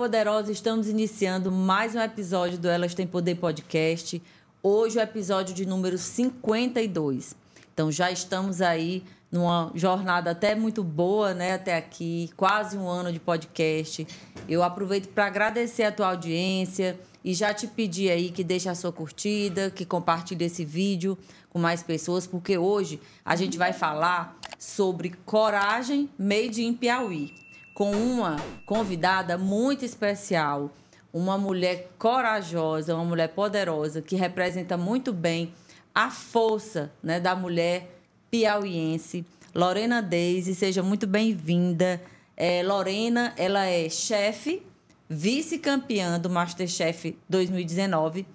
Olá, poderosos! Estamos iniciando mais um episódio do Elas Tem Poder Podcast. Hoje é o episódio de número 52. Então já estamos aí numa jornada até muito boa, né, até aqui, quase um ano de podcast. Eu aproveito para agradecer a tua audiência e já te pedir aí que deixe a sua curtida, que compartilhe esse vídeo com mais pessoas, porque hoje a gente vai falar sobre coragem made in Piauí, com uma convidada muito especial, uma mulher corajosa, uma mulher poderosa que representa muito bem a força, né, da mulher piauiense, Lorena Deise, seja muito bem-vinda. É, Lorena, ela é chefe, vice-campeã do Masterchef 2019.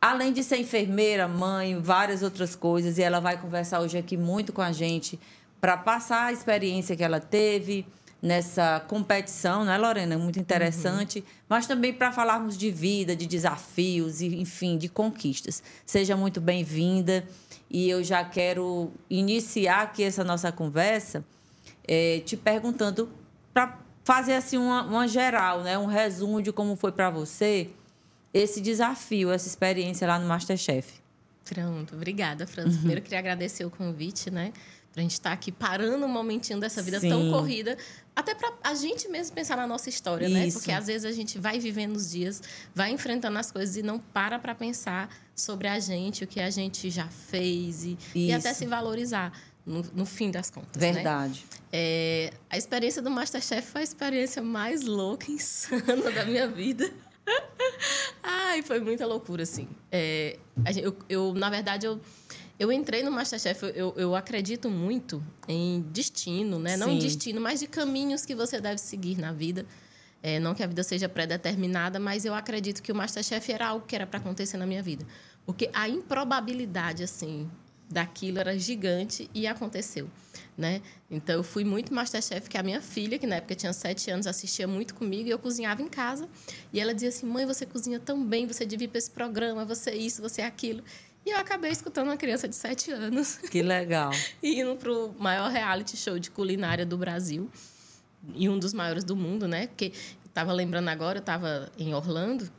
Além de ser enfermeira, mãe, várias outras coisas, e ela vai conversar hoje aqui muito com a gente para passar a experiência que ela teve nessa competição, né, Lorena? Muito interessante, uhum. mas também para falarmos de vida, de desafios e, enfim, de conquistas. Seja muito bem-vinda e eu já quero iniciar aqui essa nossa conversa é, te perguntando para fazer assim uma, uma, geral, né? um resumo de como foi para você esse desafio, essa experiência lá no Masterchef. Pronto, obrigada, França. Uhum. Primeiro, queria agradecer o convite, né? Para a gente estar tá aqui parando um momentinho dessa vida Sim. tão corrida, até para a gente mesmo pensar na nossa história, né? Isso. né? Porque às vezes a gente vai vivendo os dias, vai enfrentando as coisas e não para para pensar sobre a gente, o que a gente já fez e, e até se valorizar. No, no, fim das contas. Né? Verdade. Né? É, a experiência do Masterchef foi a experiência mais louca, insana da minha vida. Ai, foi muita loucura, assim. É, eu, eu, na verdade, eu eu entrei no Masterchef, eu, eu acredito muito em destino, né? Sim. Não em destino, mas de caminhos que você deve seguir na vida. É, não que a vida seja pré-determinada, mas eu acredito que o Masterchef era algo que era para acontecer na minha vida. Porque a improbabilidade, assim, daquilo era gigante e aconteceu, né? Então, eu fui muito Masterchef, que a minha filha, que na época tinha sete anos, assistia muito comigo e eu cozinhava em casa. E ela dizia assim, mãe, você cozinha tão bem, você devia ir para esse programa, você isso, você aquilo. E eu acabei escutando uma criança de 7 anos. Que legal. e indo para o maior reality show de culinária do Brasil. E um dos maiores do mundo, né? Porque eu estava lembrando agora, eu estava em Orlando.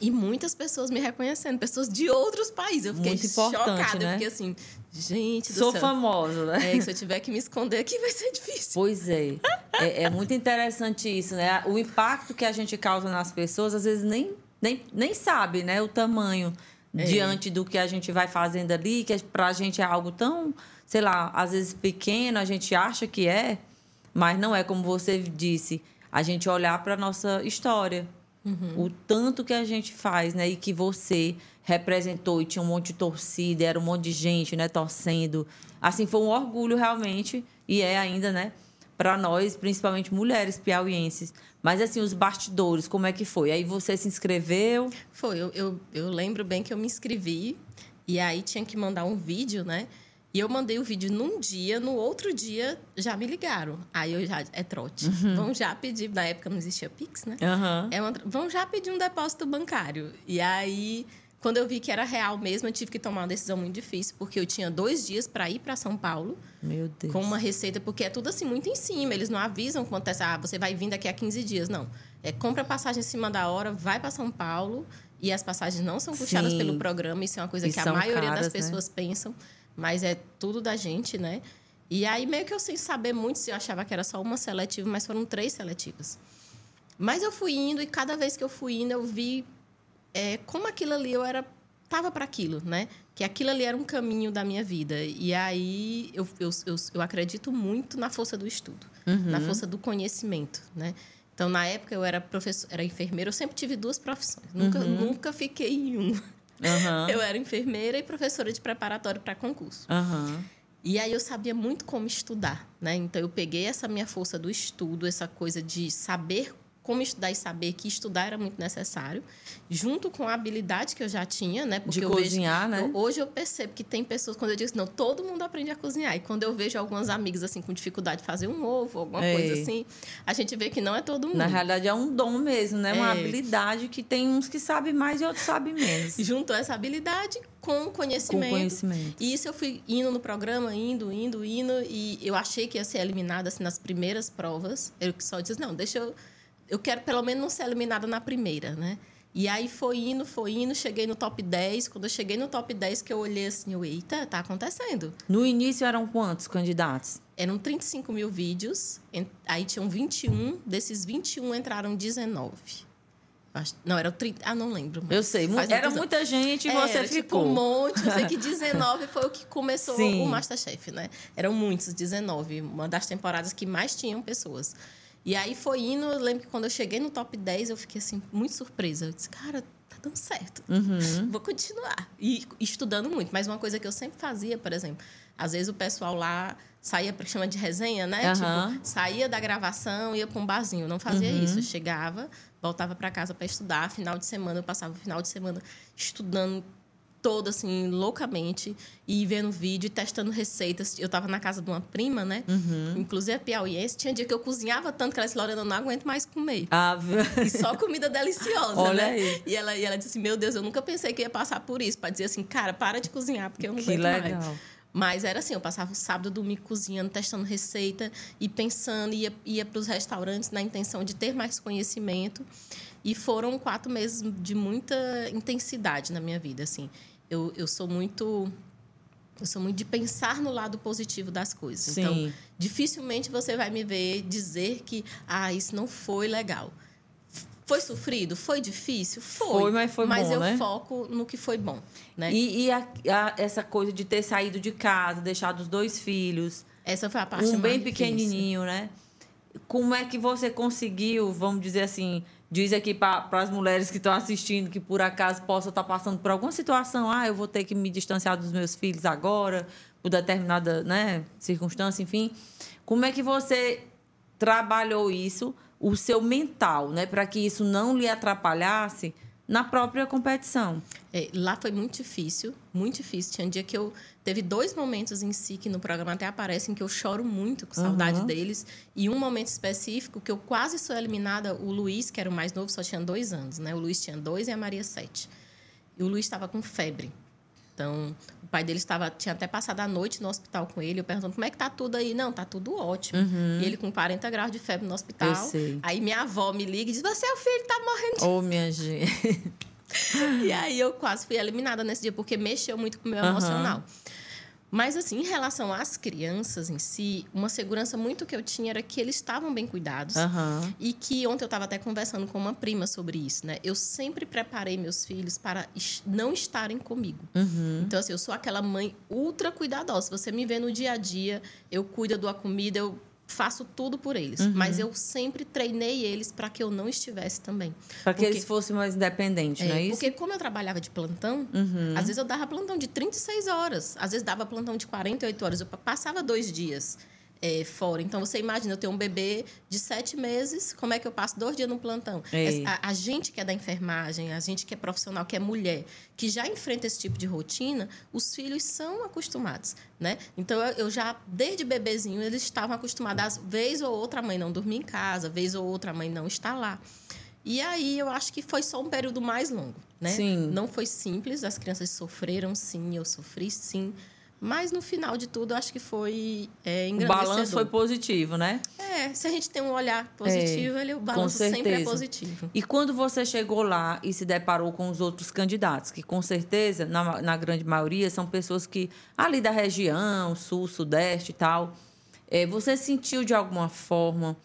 E muitas pessoas me reconhecendo, pessoas de outros países. Eu fiquei Muito importante, chocada. Né? Eu fiquei assim, gente do Sou céu. famosa, né? É, se eu tiver que me esconder aqui vai ser difícil. Pois é. é. é. muito interessante isso, né? O impacto que a gente causa nas pessoas, às vezes nem, nem, nem sabe, né? O tamanho é. diante do que a gente vai fazendo ali, que é, para a gente é algo tão, sei lá, às vezes pequeno, a gente acha que é, mas não é como você disse, a gente olhar para nossa história. Uhum. O tanto que a gente faz, né? E que você representou e tinha um monte de torcida, era um monte de gente, né, torcendo. Assim, foi um orgulho realmente, e é ainda, né? Para nós, principalmente mulheres piauienses. Mas, assim, os bastidores, como é que foi? Aí você se inscreveu? Foi, eu, eu, eu lembro bem que eu me inscrevi e aí tinha que mandar um vídeo, né? E eu mandei o vídeo num dia, no outro dia já me ligaram. Aí eu já. É trote. Uhum. Vão já pedir. Na época não existia Pix, né? Uhum. É uma, vão já pedir um depósito bancário. E aí quando eu vi que era real mesmo, eu tive que tomar uma decisão muito difícil, porque eu tinha dois dias para ir para São Paulo. Meu Deus. Com uma receita, porque é tudo assim muito em cima. Eles não avisam quanto é, ah, você vai vir daqui a 15 dias. Não. É compra passagem em cima da hora, vai para São Paulo. E as passagens não são puxadas Sim. pelo programa. Isso é uma coisa e que a maioria caras, das né? pessoas né? pensam. Mas é tudo da gente, né? E aí, meio que eu sem saber muito se eu achava que era só uma seletiva, mas foram três seletivas. Mas eu fui indo e cada vez que eu fui indo, eu vi é, como aquilo ali eu era tava para aquilo, né? Que aquilo ali era um caminho da minha vida. E aí eu, eu, eu, eu acredito muito na força do estudo, uhum. na força do conhecimento, né? Então, na época, eu era professor, era enfermeira, eu sempre tive duas profissões. Nunca, uhum. nunca fiquei em uma. Uhum. Eu era enfermeira e professora de preparatório para concurso. E aí eu sabia muito como estudar, né? Então eu peguei essa minha força do estudo, essa coisa de saber como estudar e saber que estudar era muito necessário, junto com a habilidade que eu já tinha, né? Porque de cozinhar, vejo, né? Eu, hoje eu percebo que tem pessoas, quando eu digo assim, não, todo mundo aprende a cozinhar. E quando eu vejo algumas amigas, assim, com dificuldade de fazer um ovo, alguma é. coisa assim, a gente vê que não é todo mundo. Na realidade, é um dom mesmo, né? É. Uma habilidade que tem uns que sabem mais e outros sabem menos. Junto essa habilidade com conhecimento. Com conhecimento. E isso eu fui indo no programa, indo, indo, indo. E eu achei que ia ser eliminada, assim, nas primeiras provas. Eu só disse, não, deixa eu eu quero pelo menos não ser eliminada na primeira, né? E aí foi indo, foi indo, cheguei no top 10. Quando eu cheguei no top 10, que eu olhei assim, eu, eita, tá acontecendo. No início eram quantos candidatos? Eram 35 mil vídeos, aí tinham 21, desses 21 entraram 19. Não, era 30. Ah, não lembro. Eu sei. Era muita gente e é, você ficou. Tipo, um monte. Eu sei que 19 foi o que começou Sim. o Masterchef, né? Eram muitos, 19. Uma das temporadas que mais tinham pessoas. E aí foi indo, eu lembro que quando eu cheguei no top 10, eu fiquei assim, muito surpresa. Eu disse, cara, tá dando certo. Uhum. Vou continuar. E estudando muito. Mas uma coisa que eu sempre fazia, por exemplo, às vezes o pessoal lá saía para chama de resenha, né? Uhum. Tipo, saía da gravação, ia para um barzinho. não fazia uhum. isso. Eu chegava, voltava para casa para estudar. Final de semana, eu passava o final de semana estudando toda, assim, loucamente, e vendo vídeo e testando receitas. Eu estava na casa de uma prima, né? Uhum. Inclusive a piauiense. Tinha dia que eu cozinhava tanto que ela disse, Lorena, eu não aguento mais comer. Ah, e só comida deliciosa, Olha né? Aí. E ela, e ela disse assim, meu Deus, eu nunca pensei que ia passar por isso. Para dizer assim, cara, para de cozinhar, porque eu não que aguento legal. mais. Mas era assim, eu passava o sábado, domingo cozinhando, testando receita e pensando, ia, ia para os restaurantes na intenção de ter mais conhecimento. E foram quatro meses de muita intensidade na minha vida, assim eu, eu sou muito eu sou muito de pensar no lado positivo das coisas. Sim. Então, dificilmente você vai me ver dizer que ah, isso não foi legal. Foi sofrido? Foi difícil? Foi. Foi, mas foi mas bom, eu né? foco no que foi bom. Né? E, e a, a, essa coisa de ter saído de casa, deixado os dois filhos. Essa foi a parte um mais bem difícil. pequenininho, né? Como é que você conseguiu, vamos dizer assim, diz aqui para as mulheres que estão assistindo que por acaso possam estar tá passando por alguma situação, ah, eu vou ter que me distanciar dos meus filhos agora, por determinada né, circunstância, enfim. Como é que você trabalhou isso, o seu mental, né, para que isso não lhe atrapalhasse na própria competição. É, lá foi muito difícil, muito difícil. Tinha um dia que eu teve dois momentos em si que no programa até aparecem que eu choro muito com saudade uhum. deles e um momento específico que eu quase sou eliminada. O Luiz, que era o mais novo, só tinha dois anos, né? O Luiz tinha dois e a Maria sete. E o Luiz estava com febre. Então, pai dele estava, tinha até passado a noite no hospital com ele. Eu perguntando como é que tá tudo aí. Não, tá tudo ótimo. Uhum. E ele com 40 graus de febre no hospital. Aí minha avó me liga e diz: Você é o filho, tá morrendo. Ô, oh, minha gente. e aí eu quase fui eliminada nesse dia, porque mexeu muito com o meu uhum. emocional. Mas, assim, em relação às crianças em si, uma segurança muito que eu tinha era que eles estavam bem cuidados. Uhum. E que ontem eu estava até conversando com uma prima sobre isso, né? Eu sempre preparei meus filhos para não estarem comigo. Uhum. Então, assim, eu sou aquela mãe ultra cuidadosa. Se você me vê no dia a dia, eu cuido da comida, eu faço tudo por eles. Uhum. Mas eu sempre treinei eles para que eu não estivesse também. Para que eles fossem mais independentes, é, não é isso? Porque como eu trabalhava de plantão, uhum. às vezes eu dava plantão de 36 horas. Às vezes dava plantão de 48 horas. Eu passava dois dias é, fora. Então, você imagina, eu tenho um bebê de sete meses, como é que eu passo dois dias no plantão? A, a, gente que é da enfermagem, a gente que é profissional, que é mulher, que já enfrenta esse tipo de rotina, os filhos são acostumados, né? Então, eu, eu já, desde bebezinho, eles estavam acostumados. Vez ou outra, a mãe não dormir em casa, vez ou outra, a mãe não está lá. E aí eu acho que foi só um período mais longo, né? Sim. Não foi simples, as crianças sofreram sim, eu sofri sim. Mas no final de tudo, acho que foi é, O balanço foi positivo, né? É, se a gente tem um olhar positivo, é, ele, o balanço sempre é positivo. E quando você chegou lá e se deparou com os outros candidatos, que com certeza, na, na grande maioria, são pessoas que ali da região, sul, sudeste e tal, é, você sentiu de alguma forma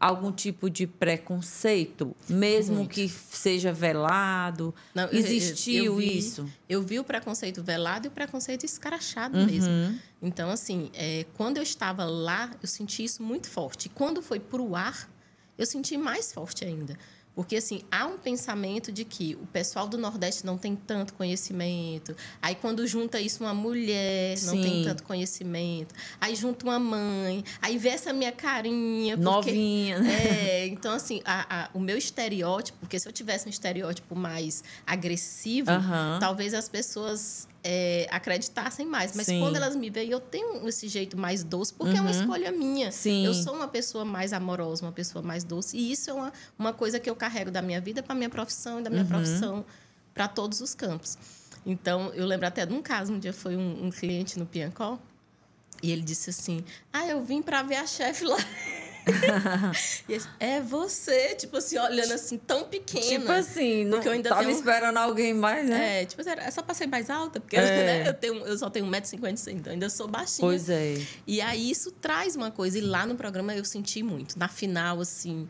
algum tipo de preconceito, mesmo Muito. que seja velado? Não, Existiu eu, eu vi, isso? Eu vi o preconceito velado e o preconceito escrachado uhum. mesmo. Então, assim, é, quando eu estava lá, eu senti isso muito forte. E quando foi para o ar, eu senti mais forte ainda. Porque, assim, há um pensamento de que o pessoal do Nordeste não tem tanto conhecimento. Aí, quando junta isso uma mulher, Sim. não tem tanto conhecimento. Aí, junta uma mãe. Aí, vê essa minha carinha. Porque, Novinha, né? É, então, assim, a, a, o meu estereótipo... Porque se eu tivesse um estereótipo mais agressivo, talvez as pessoas é, acreditassem mais. Mas Sim. quando elas me veem, eu tenho esse jeito mais doce, porque uhum. é uma uhum. escolha minha. Sim. Eu sou uma pessoa mais amorosa, uma pessoa mais doce. E isso é uma, uma coisa que eu carrego da minha vida para minha profissão e da minha uhum. profissão para todos os campos. Então, eu lembro até de um caso, um dia foi um, um cliente no Piancó, e ele disse assim: Ah, eu vim para ver a chefe lá. é você, tipo assim, olhando assim, tão pequena. Tipo assim, não eu ainda tava tenho... esperando alguém mais, né? É, tipo assim, é só pra ser mais alta, porque é. né, eu, tenho, eu só tenho 1,50m, então ainda sou baixinha. Pois é. E aí isso traz uma coisa, e lá no programa eu senti muito. Na final, assim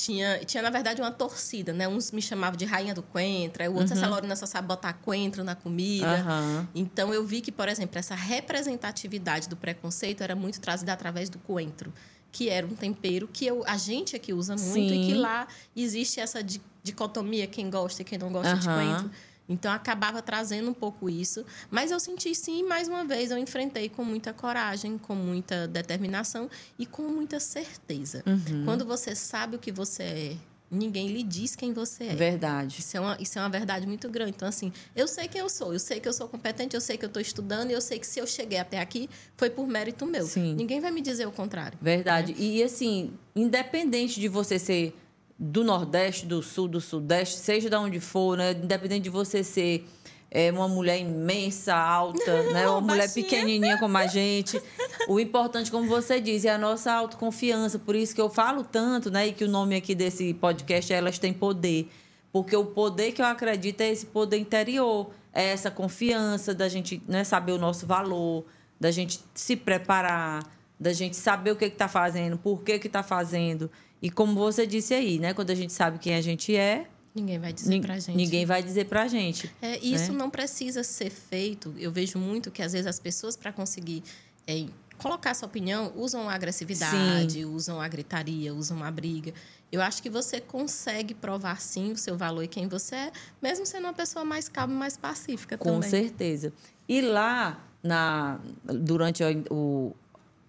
tinha, tinha, na verdade, uma torcida, né? Uns me chamavam de rainha do coentro, o outro, uhum. essa Lorena só sabe botar coentro na comida. Uhum. Então, eu vi que, por exemplo, essa representatividade do preconceito era muito trazida através do coentro, que era um tempero que eu, a gente aqui usa muito Sim. e que lá existe essa dicotomia, quem gosta e quem não gosta uhum. de coentro. Então acabava trazendo um pouco isso, mas eu senti sim, mais uma vez eu enfrentei com muita coragem, com muita determinação e com muita certeza. Uhum. Quando você sabe o que você é, ninguém lhe diz quem você é. Verdade. Isso é, uma, isso é uma verdade muito grande. Então, assim, eu sei quem eu sou, eu sei que eu sou competente, eu sei que eu estou estudando, e eu sei que se eu cheguei até aqui foi por mérito meu. Sim. Ninguém vai me dizer o contrário. Verdade. Né? E, assim, independente de você ser do Nordeste, do Sul, do Sudeste, seja de onde for, né? Independente de você ser é, uma mulher imensa, alta, né? Uma mulher pequenininha como a gente. O importante, como você diz, é a nossa autoconfiança. Por isso que eu falo tanto, né? E que o nome aqui desse podcast é Elas Têm Poder. Porque o poder que eu acredito é esse poder interior. É essa confiança da gente né, saber o nosso valor, da gente se preparar, da gente saber o que está fazendo, por que está fazendo. E como você disse aí, né? Quando a gente sabe quem a gente é. Ninguém vai dizer pra gente. Ninguém vai dizer pra gente. É, isso né? não precisa ser feito. Eu vejo muito que, às vezes, as pessoas, para conseguir é, colocar sua opinião, usam a agressividade, sim. usam a gritaria, usam a briga. Eu acho que você consegue provar, sim, o seu valor e quem você é, mesmo sendo uma pessoa mais calma e mais pacífica Com também. Com certeza. E lá, na, durante o, o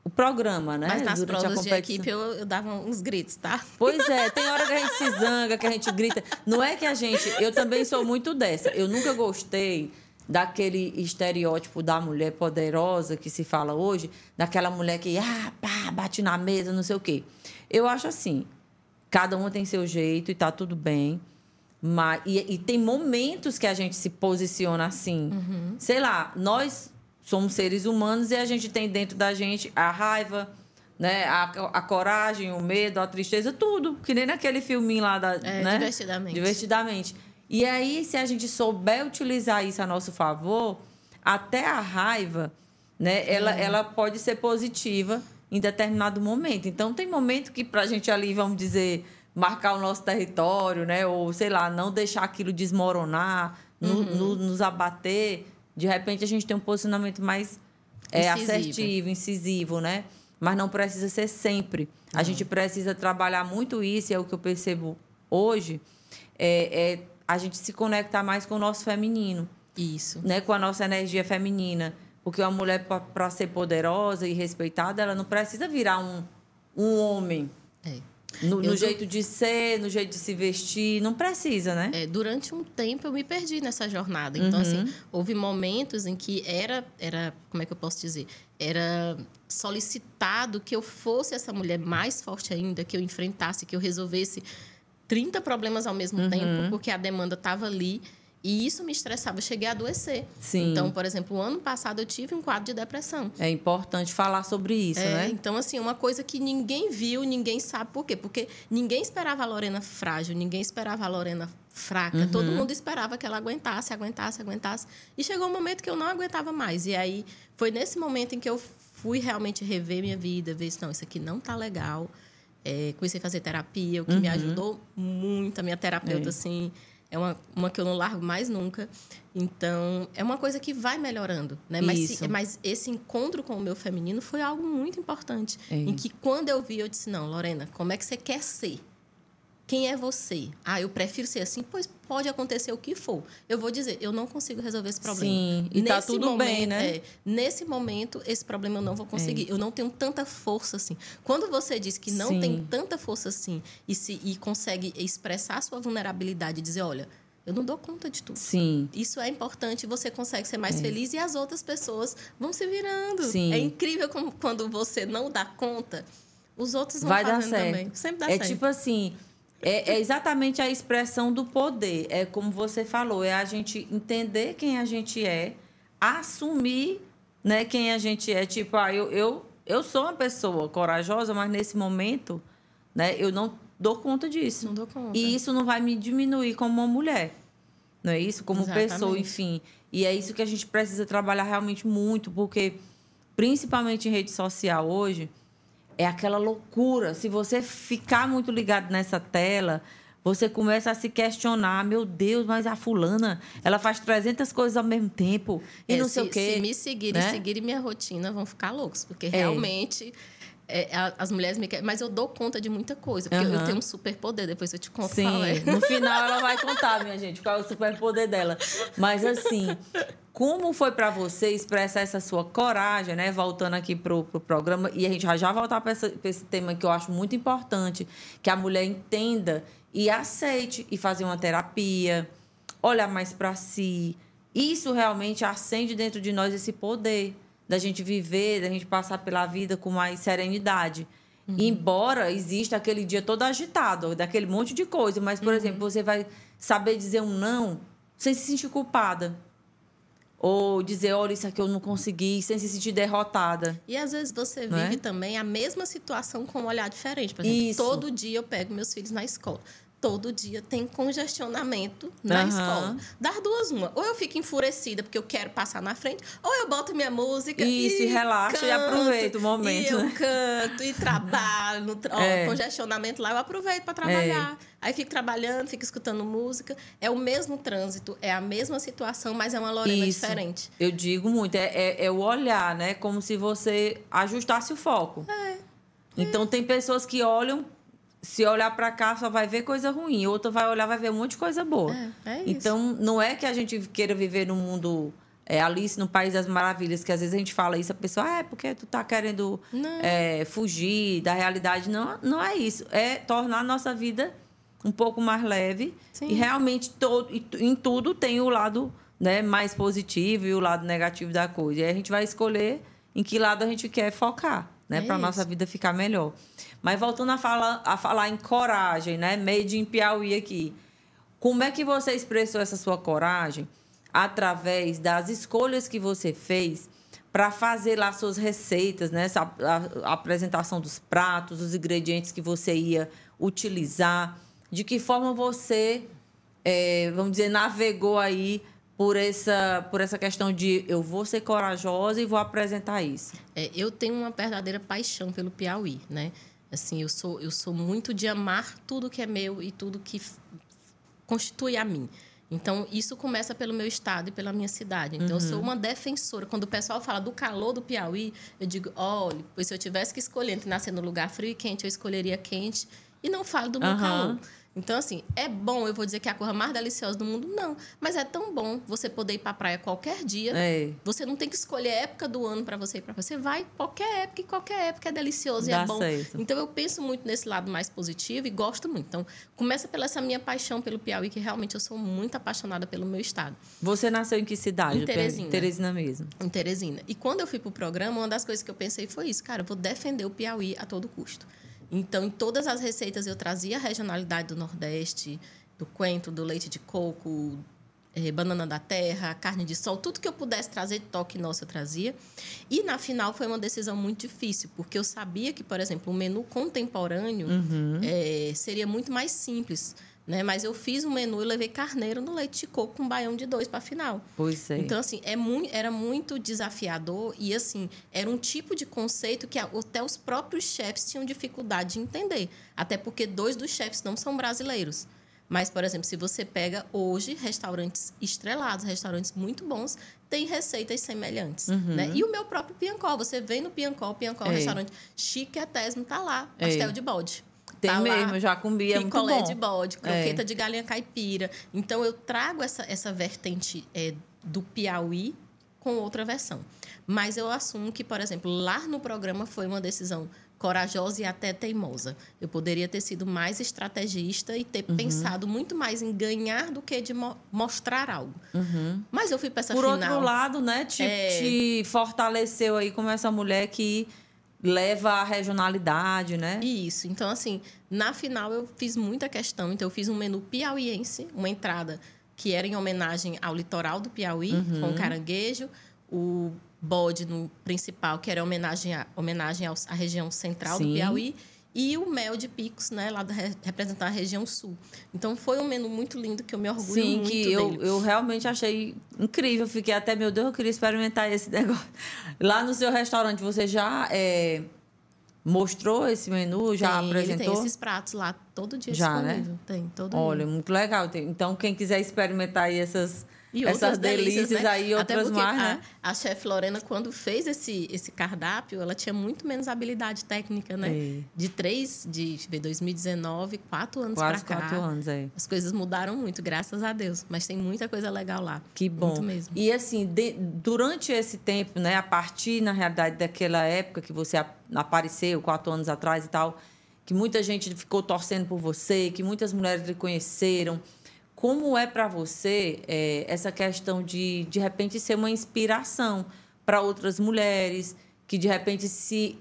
programa, né? Mas nas Durante provas de equipe eu, eu, dava uns gritos, tá? Pois é, tem hora que a gente se zanga, que a gente grita. Não é que a gente. Eu também sou muito dessa. Eu nunca gostei daquele estereótipo da mulher poderosa que se fala hoje, daquela mulher que ah, pá, bate na mesa, não sei o quê. Eu acho assim, cada uma tem seu jeito e tá tudo bem. Mas, e, e tem momentos que a gente se posiciona assim. Uhum. Sei lá, nós somos seres humanos e a gente tem dentro da gente a raiva, né? A, a coragem, o medo, a tristeza, tudo. Que nem naquele filminho lá da. É, né? Divertidamente. Divertidamente. E aí, se a gente souber utilizar isso a nosso favor, até a raiva, né? Ela, ela pode ser positiva em determinado momento. Então, tem momento que, para a gente ali, vamos dizer, marcar o nosso território, né? Ou, sei lá, não deixar aquilo desmoronar, uhum. no, no, nos abater de repente a gente tem um posicionamento mais é, assertivo, incisivo, né? Mas não precisa ser sempre. Uhum. A gente precisa trabalhar muito isso, e é o que eu percebo hoje, é, é a gente se conectar mais com o nosso feminino. Isso. Né? Com a nossa energia feminina. Porque uma mulher, para ser poderosa e respeitada, ela não precisa virar um, um homem. É. No, no jeito de ser, no jeito de se vestir, não precisa, né? É, durante um tempo eu me perdi nessa jornada. Então, uhum. assim, houve momentos em que era, era, como é que eu posso dizer? Era solicitado que eu fosse essa mulher mais forte ainda, que eu enfrentasse, que eu resolvesse 30 problemas ao mesmo uhum. tempo, porque a demanda estava ali. E isso me estressava, eu cheguei a adoecer. Sim. Então, por exemplo, o ano passado eu tive um quadro de depressão. É importante falar sobre isso, é, né? Então, assim, uma coisa que ninguém viu, ninguém sabe por quê. Porque ninguém esperava a Lorena frágil, ninguém esperava a Lorena fraca. Uhum. Todo mundo esperava que ela aguentasse, aguentasse, aguentasse. E chegou um momento que eu não aguentava mais. E aí, foi nesse momento em que eu fui realmente rever minha vida, ver se, não, isso aqui não tá legal. É, comecei a fazer terapia, o que uhum. me ajudou muito. A minha terapeuta, é. assim é uma, uma que eu não largo mais nunca. Então, é uma coisa que vai melhorando, né? Mas, se, mas esse encontro com o meu feminino foi algo muito importante. É. Em que, quando eu vi, eu disse, não, Lorena, como é que você quer ser? Quem é você? Ah, eu prefiro ser assim, pois pode acontecer o que for. Eu vou dizer, eu não consigo resolver esse problema. Sim, e tá nesse tá tudo momento, bem, né? É, nesse momento, esse problema eu não vou conseguir. É. Eu não tenho tanta força assim. Quando você diz que não Sim. tem tanta força assim e, se, e consegue expressar sua vulnerabilidade e dizer, olha, eu não dou conta de tudo. Sim. Isso é importante, você consegue ser mais é. feliz e as outras pessoas vão se virando. Sim. É incrível como quando você não dá conta, os outros vão Vai fazendo dar certo. também. Sempre dá é certo. É tipo assim, é, é, exatamente a expressão do poder. É como você falou, é a gente entender quem a gente é, assumir né, quem a gente é. Tipo, ah, eu, eu eu sou uma pessoa corajosa, mas nesse momento, né, eu não dou conta disso. Não dou conta. E isso não vai me diminuir como uma mulher. Não é isso? Como Exatamente. pessoa, enfim. E é isso que a gente precisa trabalhar realmente muito, porque principalmente em rede social hoje, é aquela loucura. Se você ficar muito ligado nessa tela, você começa a se questionar, meu Deus, mas a fulana, ela faz 300 coisas ao mesmo tempo e É, não se, sei o quê. Se me seguirem, né? seguirem minha rotina, vão ficar loucos, porque realmente é, as mulheres me querem. Mas eu dou conta de muita coisa, porque eu Aham. tenho um superpoder, depois eu te conto Sim, qual é. no final ela vai contar, minha gente, qual é o superpoder dela. Mas assim, como foi para você expressar essa sua coragem, né? Voltando aqui pro, pro programa, e a gente já já voltar para esse tema que eu acho muito importante, que a mulher entenda e aceite e fazer uma terapia, olhar mais para si. Isso realmente acende dentro de nós esse poder da gente viver, da gente passar pela vida com mais serenidade. Embora exista aquele dia todo agitado, daquele monte de coisa, mas, por exemplo, você vai saber dizer um não sem se sentir culpada. Ou dizer, olha, isso aqui eu não consegui, sem se sentir derrotada. E às vezes você Não é? vive também a mesma situação com um olhar diferente. Por exemplo, Isso. todo dia eu pego meus filhos na escola. Todo dia tem congestionamento na Aham. escola. Das duas, uma. Ou eu fico enfurecida porque eu quero passar na frente, ou eu boto minha música Isso, e relaxa e aproveita o momento, E eu né? canto e trabalho. No tra- ó, É. congestionamento lá, eu aproveito para trabalhar. Aí fico trabalhando, fico escutando música. É o mesmo trânsito, é a mesma situação, mas é uma Lorena Isso. diferente. Eu digo muito, é, é, é o olhar, né? Como se você ajustasse o foco. É. Então, tem pessoas que olham, se olhar para cá, só vai ver coisa ruim. Outra vai olhar, vai ver um monte de coisa boa. É, é. Então, não é que a gente queira viver num mundo é, Alice no País das Maravilhas, que às vezes a gente fala isso, a pessoa, ah, é porque tu tá querendo é, fugir da realidade. Não, não é isso. É tornar a nossa vida um pouco mais leve. Sim. E realmente, todo, em tudo tem o lado né, mais positivo e o lado negativo da coisa. E aí a gente vai escolher em que lado a gente quer focar, né? É para nossa vida ficar melhor. Mas voltando a falar, a falar em coragem, né? Made in Piauí aqui. Como é que você expressou essa sua coragem através das escolhas que você fez para fazer lá suas receitas, né? A, a apresentação dos pratos, os ingredientes que você ia utilizar. De que forma você, eh, vamos dizer, navegou aí por essa, por essa questão de eu vou ser corajosa e vou apresentar isso. É, eu tenho uma verdadeira paixão pelo Piauí, né? Assim, eu sou, eu sou muito de amar tudo que é meu e tudo que constitui a mim. Então, isso começa pelo meu estado e pela minha cidade. Então, eu sou uma defensora. Quando o pessoal fala do calor do Piauí, eu digo, olha, pois se eu tivesse que escolher entre nascer no lugar frio e quente, eu escolheria quente. E não falo do meu Aham. calor. Então, assim, é bom, eu vou dizer que é a coisa mais deliciosa do mundo? Não. Mas é tão bom você poder ir pra praia qualquer dia. É. Você não tem que escolher a época do ano para você ir para Você vai qualquer época e qualquer época é delicioso e Dá é bom. certo. Então eu penso muito nesse lado mais positivo e gosto muito. Então começa pela essa minha paixão pelo Piauí, que realmente eu sou muito apaixonada pelo meu estado, Você nasceu em que cidade? Em Teresina. Teresina mesmo. em Teresina. E quando eu fui pro programa, uma das coisas que eu pensei foi isso, cara, eu vou defender o Piauí a todo custo. Então, em todas as receitas eu trazia a regionalidade do Nordeste, do coentro, do leite de coco, eh, banana da terra, carne de sol, tudo que eu pudesse trazer de toque nosso eu trazia. E na final foi uma decisão muito difícil, porque eu sabia que, por exemplo, o menu contemporâneo eh, seria muito mais simples. Né? Mas eu fiz um menu e levei carneiro no leite de coco com baião de dois para a final. Pois é. Então, assim, é mui- era muito desafiador e, assim, era um tipo de conceito que até os próprios chefes tinham dificuldade de entender. Até porque dois dos chefes não são brasileiros. Mas, por exemplo, se você pega hoje restaurantes estrelados, restaurantes muito bons, tem receitas semelhantes. Né? E o meu próprio Piancó, você vem no Piancó, Piancó é um É. restaurante chiquetésimo, tá lá, É. pastel de bode. Tem Tá lá, mesmo, já comi, é muito bom. de bode, croqueta de galinha caipira. Então, eu trago essa, essa vertente é, do Piauí com outra versão. Mas eu assumo que, por exemplo, lá no programa foi uma decisão corajosa e até teimosa. Eu poderia ter sido mais estrategista e ter pensado muito mais em ganhar do que de mo- mostrar algo. Mas eu fui para essa Por final. outro lado, né, te, É. te fortaleceu aí como essa mulher que leva a regionalidade, né? Isso. Então, assim, na final eu fiz muita questão. Então, eu fiz um menu piauiense, uma entrada que era em homenagem ao litoral do Piauí, com caranguejo, o bode no principal, que era homenagem, a, homenagem à região central Sim. do Piauí e o mel de picos, né, lá da, representar a região sul. Então foi um menu muito lindo que eu me orgulho Sim, muito que eu, eu realmente achei incrível. Fiquei até, meu Deus, eu queria experimentar esse negócio. Lá no seu restaurante, você já é, mostrou esse menu, já tem, apresentou? Ele tem esses pratos lá todo dia já, né? disponível. Né? Tem, todo Olha, dia. muito legal. Então, quem quiser experimentar aí essas e Essas delícias, delícias né? aí, outras mais, a, né? A chefe Lorena, quando fez esse, esse cardápio, ela tinha muito menos habilidade técnica, né? De três, de 2019, quatro anos para cá. quatro anos, é. As coisas mudaram muito, graças a Deus. Mas tem muita coisa legal lá. Que bom. Muito mesmo. E assim, de, durante esse tempo, né? A partir, na realidade, daquela época que você apareceu, quatro anos atrás e tal, que muita gente ficou torcendo por você, que muitas mulheres lhe conheceram como é para você é, essa questão de, de repente, ser uma inspiração para outras mulheres que, de repente, se,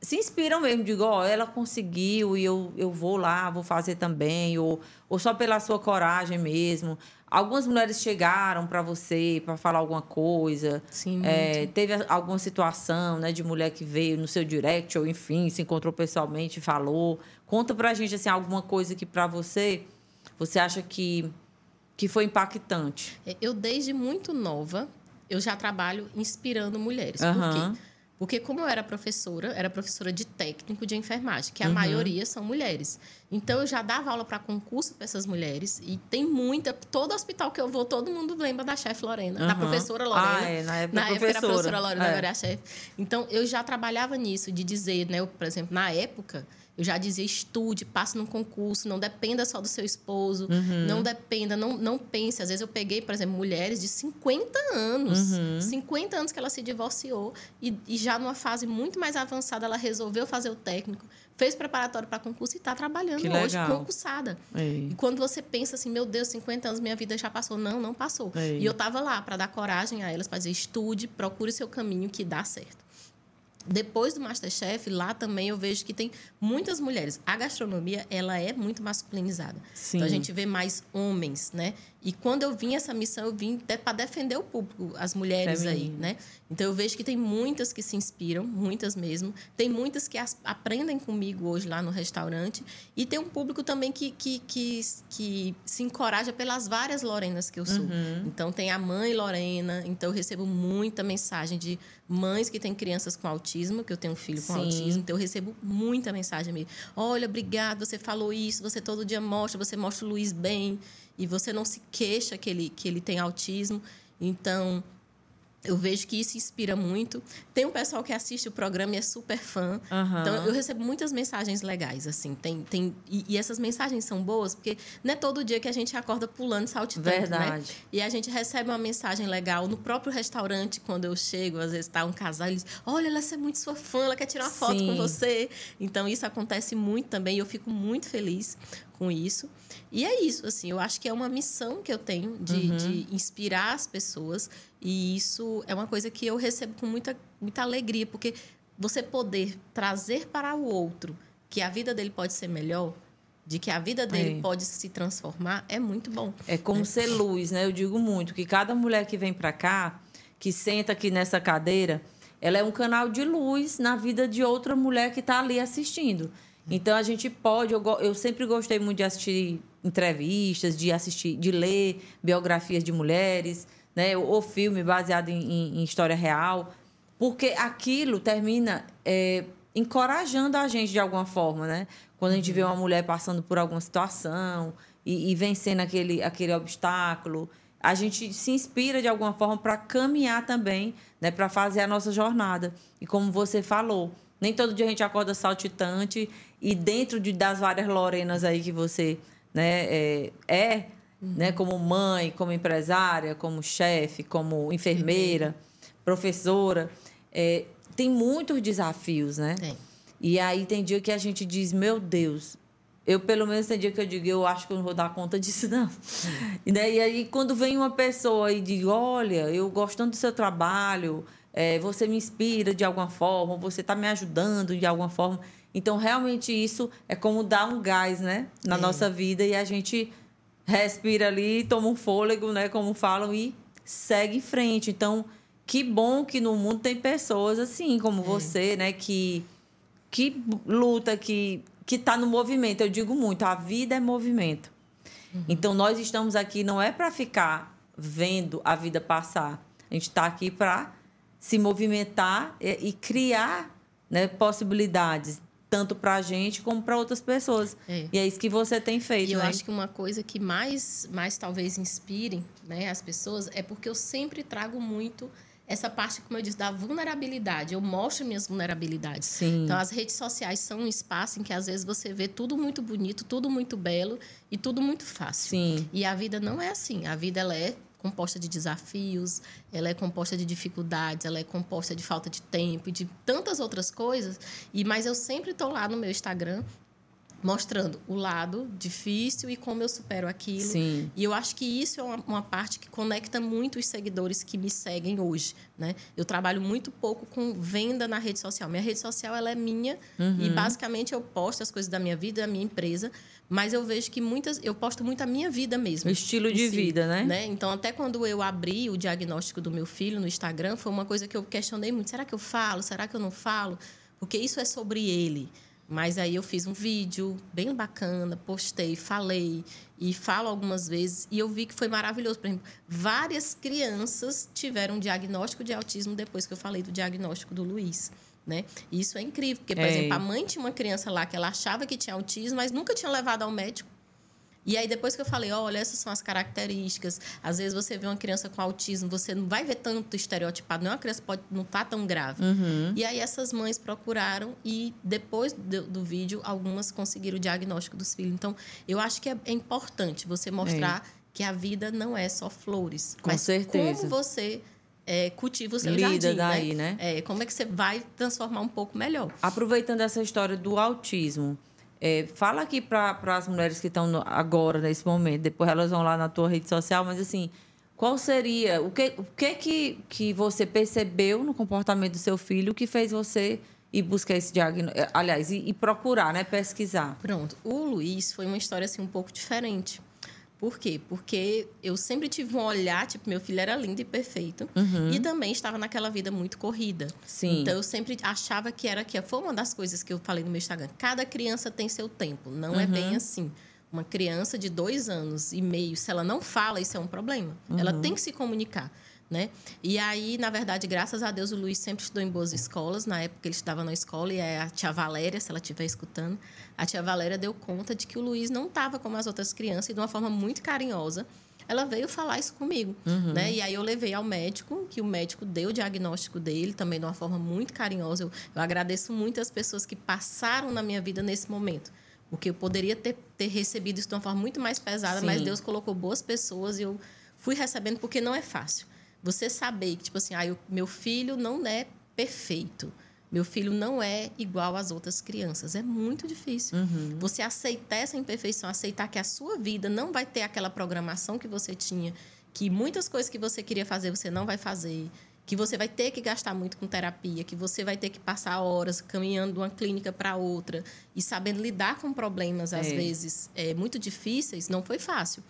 se inspiram mesmo? Digo, ó, oh, ela conseguiu e eu, eu vou lá, vou fazer também. Ou, ou só pela sua coragem mesmo. Algumas mulheres chegaram para você para falar alguma coisa. Sim, é, teve alguma situação né, de mulher que veio no seu direct, ou enfim, se encontrou pessoalmente e falou. Conta para a gente assim, alguma coisa que para você você acha que que foi impactante? É, eu, desde muito nova, eu já trabalho inspirando mulheres. Uhum. Por quê? Porque como eu era professora, era professora de técnico de enfermagem, que a uhum. maioria são mulheres. Então eu já dava aula para concurso para essas mulheres e tem muita, todo hospital que eu vou, todo mundo lembra da chefe Lorena, uhum. da professora Lorena. Ah, é, na época, na época era a professora Lorena, é. agora é a chefe. Então eu já trabalhava nisso de dizer, né, eu, por exemplo, na época, eu já dizia, estude, passe num concurso, não dependa só do seu esposo, uhum. não dependa, não, não pense. Às vezes eu peguei, por exemplo, mulheres de 50 anos, uhum. 50 anos que ela se divorciou e, e, já numa fase muito mais avançada ela resolveu fazer o técnico, fez preparatório para concurso e está trabalhando que hoje legal. concursada. Ei. E quando você pensa assim, meu Deus, 50 anos, minha vida já passou. Não, não passou. Ei. E eu estava lá para dar coragem a elas, para dizer, estude, procure seu caminho que dá certo. Depois do Masterchef, lá também eu vejo que tem muitas mulheres. A gastronomia, ela é muito masculinizada. Sim. Então a gente vê mais homens, né? E quando eu vim essa missão, eu vim para defender o público, as mulheres Feminino. aí, né? Então eu vejo que tem muitas que se inspiram, muitas mesmo. Tem muitas que as, aprendem comigo hoje lá no restaurante. E tem um público também que, que, que, que se encoraja pelas várias Lorenas que eu sou. Uhum. Então tem a mãe Lorena, então eu recebo muita mensagem de mães que têm crianças com autismo, que eu tenho um filho com Sim. autismo, então eu recebo muita mensagem mesmo. Olha, obrigado, você falou isso, você todo dia mostra, você mostra o Luiz bem e você não se queixa que ele, que ele tem autismo. Então, eu vejo que isso inspira muito. Tem um pessoal que assiste o programa e é super fã. Uhum. Então, eu recebo muitas mensagens legais, assim. Tem, tem, e, e, essas mensagens são boas, porque não é todo dia que a gente acorda pulando, saltitando, né? Verdade. né? E a gente recebe uma mensagem legal no próprio restaurante, quando eu chego, às vezes está um casal e diz, olha, ela é muito sua fã, ela quer tirar uma Sim. foto com você. Então, isso acontece muito também e eu fico muito feliz com isso. E é isso, assim, eu acho que é uma missão que eu tenho de, uhum. de inspirar as pessoas. E isso é uma coisa que eu recebo com muita, muita alegria, porque você poder trazer para o outro que a vida dele pode ser melhor, de que a vida dele é. pode se transformar, é muito bom. É como né? ser luz, né? Eu digo muito que cada mulher que vem para cá, que senta aqui nessa cadeira, ela é um canal de luz na vida de outra mulher que está ali assistindo. Então a gente pode, eu, eu sempre gostei muito de assistir entrevistas, de assistir, de ler biografias de mulheres, né? Ou filme baseado em, em, em história real, porque aquilo termina é, encorajando a gente de alguma forma, né? Quando a gente vê uma mulher passando por alguma situação e, e vencendo aquele, aquele obstáculo, a gente se inspira de alguma forma para caminhar também, né? Para fazer a nossa jornada. E como você falou, nem todo dia a gente acorda saltitante e dentro de, das várias Lorenas aí que você né, é, é uhum. né, como mãe, como empresária, como chefe, como enfermeira, uhum. professora, é, tem muitos desafios, né? Tem. E aí tem dia que a gente diz, meu Deus, eu pelo menos tem dia que eu digo, eu acho que eu não vou dar conta disso, não. E, né, e aí quando vem uma pessoa e diz, olha, eu gostando do seu trabalho, é, você me inspira de alguma forma, você está me ajudando de alguma forma. Então, realmente, isso é como dar um gás, né? Na é. nossa vida e a gente respira ali, toma um fôlego, né? Como falam, e segue em frente. Então, que bom que no mundo tem pessoas assim como é. você, né? Que, que luta, que, que tá no movimento. Eu digo muito, a vida é movimento. Uhum. Então, nós estamos aqui não é para ficar vendo a vida passar. A gente está aqui para se movimentar e, e criar né, possibilidades tanto para a gente como para outras pessoas. É. E é isso que você tem feito. E eu né? acho que uma coisa que mais, mais talvez inspire né, as pessoas é porque eu sempre trago muito essa parte, como eu disse, da vulnerabilidade. Eu mostro minhas vulnerabilidades. Sim. Então, as redes sociais são um espaço em que, às vezes, você vê tudo muito bonito, tudo muito belo e tudo muito fácil. Sim. E a vida não é assim. A vida, ela é composta de desafios, ela é composta de dificuldades, ela é composta de falta de tempo e de tantas outras coisas. E mas eu sempre estou lá no meu Instagram mostrando o lado difícil e como eu supero aquilo. Sim. E eu acho que isso é uma, uma, parte que conecta muito os seguidores que me seguem hoje, né? Eu trabalho muito pouco com venda na rede social. Minha rede social ela é minha uhum. e basicamente eu posto as coisas da minha vida, da minha empresa, mas eu vejo que muitas eu posto muito a minha vida mesmo. O estilo de si, vida, né? né? Então até quando eu abri o diagnóstico do meu filho no Instagram, foi uma coisa que eu questionei muito. Será que eu falo? Será que eu não falo? Porque isso é sobre ele. Mas aí eu fiz um vídeo bem bacana, postei, falei e falo algumas vezes e eu vi que foi maravilhoso. Por exemplo, várias crianças tiveram diagnóstico de autismo depois que eu falei do diagnóstico do Luiz. Né? E isso é incrível, porque, por é. exemplo, a mãe tinha uma criança lá que ela achava que tinha autismo, mas nunca tinha levado ao médico. E aí, depois que eu falei, olha, essas são as características. Às vezes você vê uma criança com autismo, você não vai ver tanto estereotipado, não é uma criança pode não tá tão grave. Uhum. E aí essas mães procuraram e depois do, do, vídeo, algumas conseguiram o diagnóstico dos filhos. Então, eu acho que é, é importante você mostrar é. que a vida não é só flores. Com mas certeza. como você é, cultiva o seu Lida jardim, daí, né? né? É, como é que você vai transformar um pouco melhor? Aproveitando essa história do autismo, é, fala aqui para as mulheres que estão agora, nesse momento, depois elas vão lá na tua rede social, mas assim, qual seria, o que, o que, que, que você percebeu no comportamento do seu filho que fez você ir buscar esse diagnóstico, é, aliás, e, e procurar, né, pesquisar? Pronto, o Luiz foi uma história assim um pouco diferente. Por quê? Porque eu sempre tive um olhar, tipo, meu filho era lindo e perfeito. Uhum. E também estava naquela vida muito corrida. Sim. Então eu sempre achava que era que foi uma das coisas que eu falei no meu Instagram. Cada criança tem seu tempo. Não uhum. é bem uhum. assim. Uma criança de dois anos e meio, se ela não fala, isso é um problema. Uhum. Ela tem que se comunicar né? E aí, na verdade, graças a Deus, o Luiz sempre estudou em boas escolas. Na época ele estava na escola e a tia Valéria, se ela estiver escutando, a tia Valéria deu conta de que o Luiz não estava como as outras crianças e de uma forma muito carinhosa. Ela veio falar isso comigo, uhum. né? E aí eu levei ao médico, que o médico deu o diagnóstico dele, também de uma forma muito carinhosa. Eu, eu agradeço muito as pessoas que passaram na minha vida nesse momento porque eu poderia ter, ter recebido isso de uma forma muito mais pesada, Sim. mas Deus colocou boas pessoas e eu fui recebendo porque não é fácil. Você saber que, tipo assim, ah, eu, meu filho não é perfeito. Meu filho não é igual às outras crianças. É muito difícil. Uhum. Você aceitar essa imperfeição, aceitar que a sua vida não vai ter aquela programação que você tinha, que muitas coisas que você queria fazer você não vai fazer, que você vai ter que gastar muito com terapia, que você vai ter que passar horas caminhando de uma clínica para outra e sabendo lidar com problemas, às é. vezes, é, muito difíceis, não foi fácil.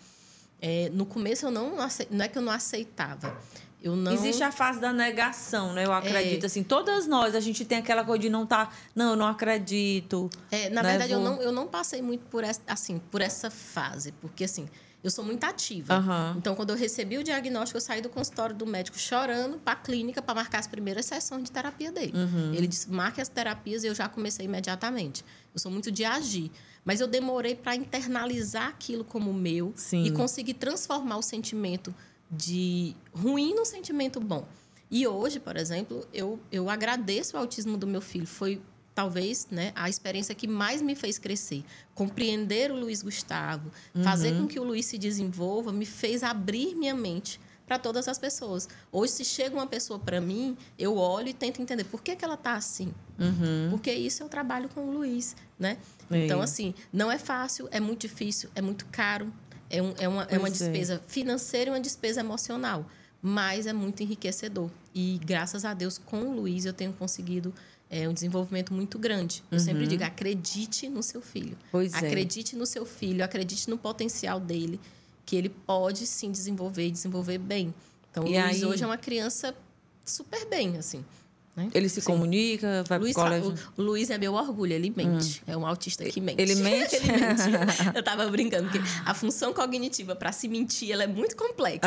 É, no começo eu não não é que eu não aceitava. Eu não... Existe a fase da negação, né? Eu acredito, é... assim, todas nós, a gente tem aquela coisa de não estar, tá, não, eu não acredito. É, na né? verdade, Vou... eu, não, eu não passei muito por essa, assim, por essa fase, porque assim, eu sou muito ativa. Uhum. Então, quando eu recebi o diagnóstico, eu saí do consultório do médico chorando para a clínica para marcar as primeiras sessões de terapia dele. Uhum. Ele disse: marque as terapias e eu já comecei imediatamente. Eu sou muito de agir. Mas eu demorei para internalizar aquilo como meu Sim. e conseguir transformar o sentimento de ruim num sentimento bom. E hoje, por exemplo, eu, eu agradeço o autismo do meu filho. Foi talvez né, a experiência que mais me fez crescer. Compreender o Luiz Gustavo, uhum. fazer com que o Luiz se desenvolva, me fez abrir minha mente para todas as pessoas. Hoje, se chega uma pessoa para mim, eu olho e tento entender por que, que ela está assim. Uhum. Porque isso eu trabalho com o Luiz, né? Então, assim, não é fácil, é muito difícil, é muito caro, é, um, é, uma, é uma é. despesa financeira e uma despesa emocional. Mas é muito enriquecedor. E graças a Deus, com o Luiz, eu tenho conseguido é, um desenvolvimento muito grande. Eu uhum. sempre digo: acredite no seu filho. Pois é. acredite é. no seu filho, acredite no potencial dele, que ele pode sim desenvolver e desenvolver bem. Então, e o Luiz aí... hoje é uma criança super bem, assim. Né? Ele se Sim. comunica, vai Luiz, pro colégio? O, o, Luiz é meu orgulho, ele mente. Hum. É um autista que mente. Ele mente? ele mente. Eu tava brincando, porque a função cognitiva para se mentir, ela é muito complexa.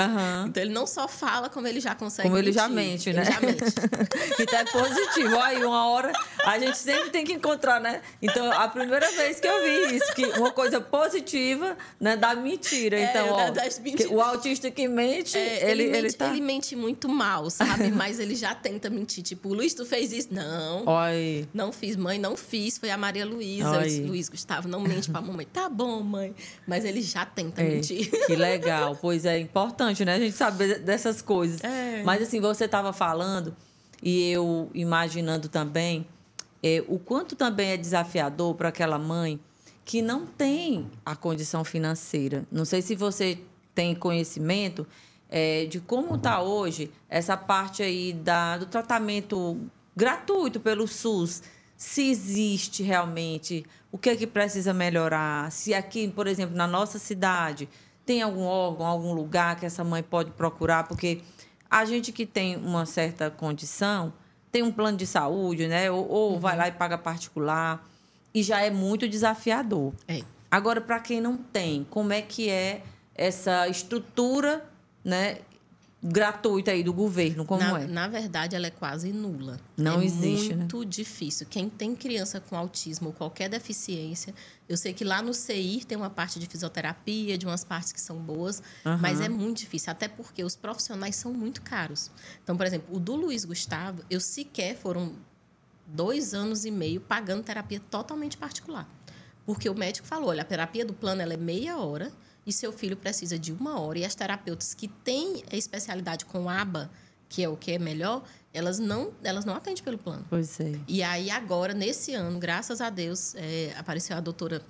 Então, ele não só fala, como ele já consegue Como mentir. ele já mente, né? Ele já mente. então, é positivo. Aí, uma hora, a gente sempre tem que encontrar, né? Então, a primeira vez que eu vi isso, que uma coisa positiva, né, da mentira. É, então, ó, o autista que mente, é, ele, ele, mente, ele, tá... ele mente muito mal, sabe? Mas ele já tenta mentir. Tipo, Luiz, tu fez isso? Não. Oi. Não fiz, mãe, não fiz. Foi a Maria Luísa. Luiz Gustavo, não mente pra mamãe. Tá bom, mãe. Mas ele já tenta é, mentir. Que legal. Pois é, importante, né? A gente saber dessas coisas. É. Mas assim, você estava falando, e eu imaginando também, é, o quanto também é desafiador para aquela mãe que não tem a condição financeira. Não sei se você tem conhecimento é, de como está hoje essa parte aí da, do tratamento gratuito pelo SUS. Se existe realmente, o que é que precisa melhorar? Se aqui, por exemplo, na nossa cidade, tem algum órgão, algum lugar que essa mãe pode procurar, porque a gente que tem uma certa condição tem um plano de saúde, né? Ou, ou uhum. vai lá e paga particular, e já é muito desafiador. É. Agora, para quem não tem, como é que é essa estrutura né, gratuita aí do governo, como na, é? Na verdade, ela é quase nula. Não é existe, né? muito né? difícil. Quem tem criança com autismo ou qualquer deficiência, eu sei que lá no CEIR tem uma parte de fisioterapia, de umas partes que são boas, uhum. mas é muito difícil, até porque os profissionais são muito caros. Então, por exemplo, o do Luiz Gustavo, eu sequer foram dois anos e meio pagando terapia totalmente particular. Porque o médico falou, olha, a terapia do plano ela é meia hora, e seu filho precisa de uma hora. E as terapeutas que têm a especialidade com aba, que é o que é melhor, elas não, elas não atendem pelo plano. Pois é. E aí, agora, nesse ano, graças a Deus, é, apareceu a doutora.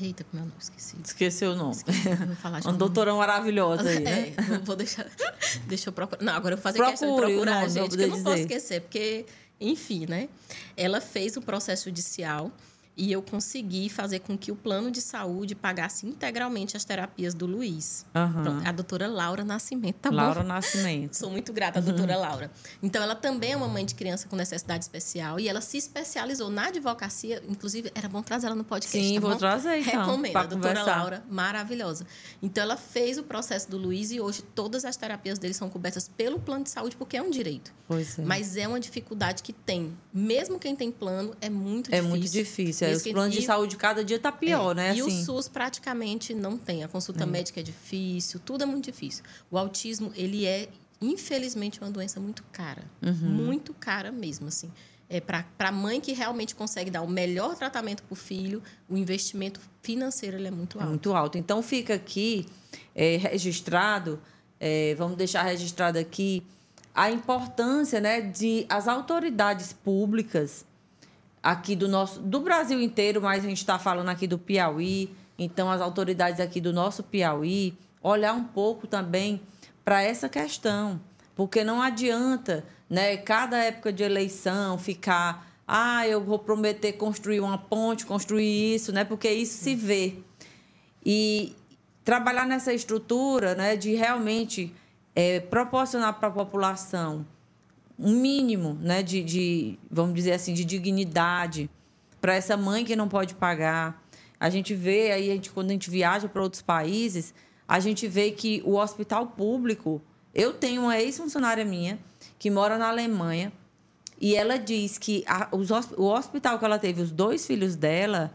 Eita, como é o nome? Esqueci. Esqueceu o nome. Esqueci, vou falar de Uma doutora maravilhosa aí, né? É, vou deixar. deixa eu procurar. Não, agora eu vou fazer Procure questão de procurar, nome, gente, porque eu não posso esquecer, porque, enfim, né? Ela fez o processo judicial e eu consegui fazer com que o plano de saúde pagasse integralmente as terapias do Luiz. Uhum. Pronto, a doutora Laura Nascimento, tá Laura bom? Nascimento. Sou muito grata à doutora uhum. Laura. Então, ela também é uma mãe de criança com necessidade especial e ela se especializou na advocacia. Inclusive, era bom trazer ela no podcast. Sim, tá vou bom? trazer então. Recomendo, a doutora conversar. Laura, maravilhosa. Então, ela fez o processo do Luiz e hoje todas as terapias dele são cobertas pelo plano de saúde, porque é um direito. Pois é. Mas é uma dificuldade que tem. Mesmo quem tem plano, é muito é difícil. É muito difícil. É, os planos de saúde cada dia está pior, é. né? E assim. o SUS praticamente não tem. A consulta é. médica é difícil, tudo é muito difícil. O autismo, ele é, infelizmente, uma doença muito cara. Uhum. Muito cara mesmo, assim. É para a mãe que realmente consegue dar o melhor tratamento para o filho, o investimento financeiro ele é muito alto. É muito alto. Então, fica aqui é, registrado, é, vamos deixar registrado aqui, a importância né, de as autoridades públicas aqui do nosso do Brasil inteiro, mas a gente está falando aqui do Piauí. Então, as autoridades aqui do nosso Piauí olhar um pouco também para essa questão, porque não adianta, né? Cada época de eleição ficar, ah, eu vou prometer construir uma ponte, construir isso, né? Porque isso se vê e trabalhar nessa estrutura, né? De realmente é, proporcionar para a população um mínimo né, de, de, vamos dizer assim, de dignidade para essa mãe que não pode pagar. A gente vê aí, a gente, quando a gente viaja para outros países, a gente vê que o hospital público. Eu tenho uma ex-funcionária minha que mora na Alemanha e ela diz que a, os, o hospital que ela teve, os dois filhos dela,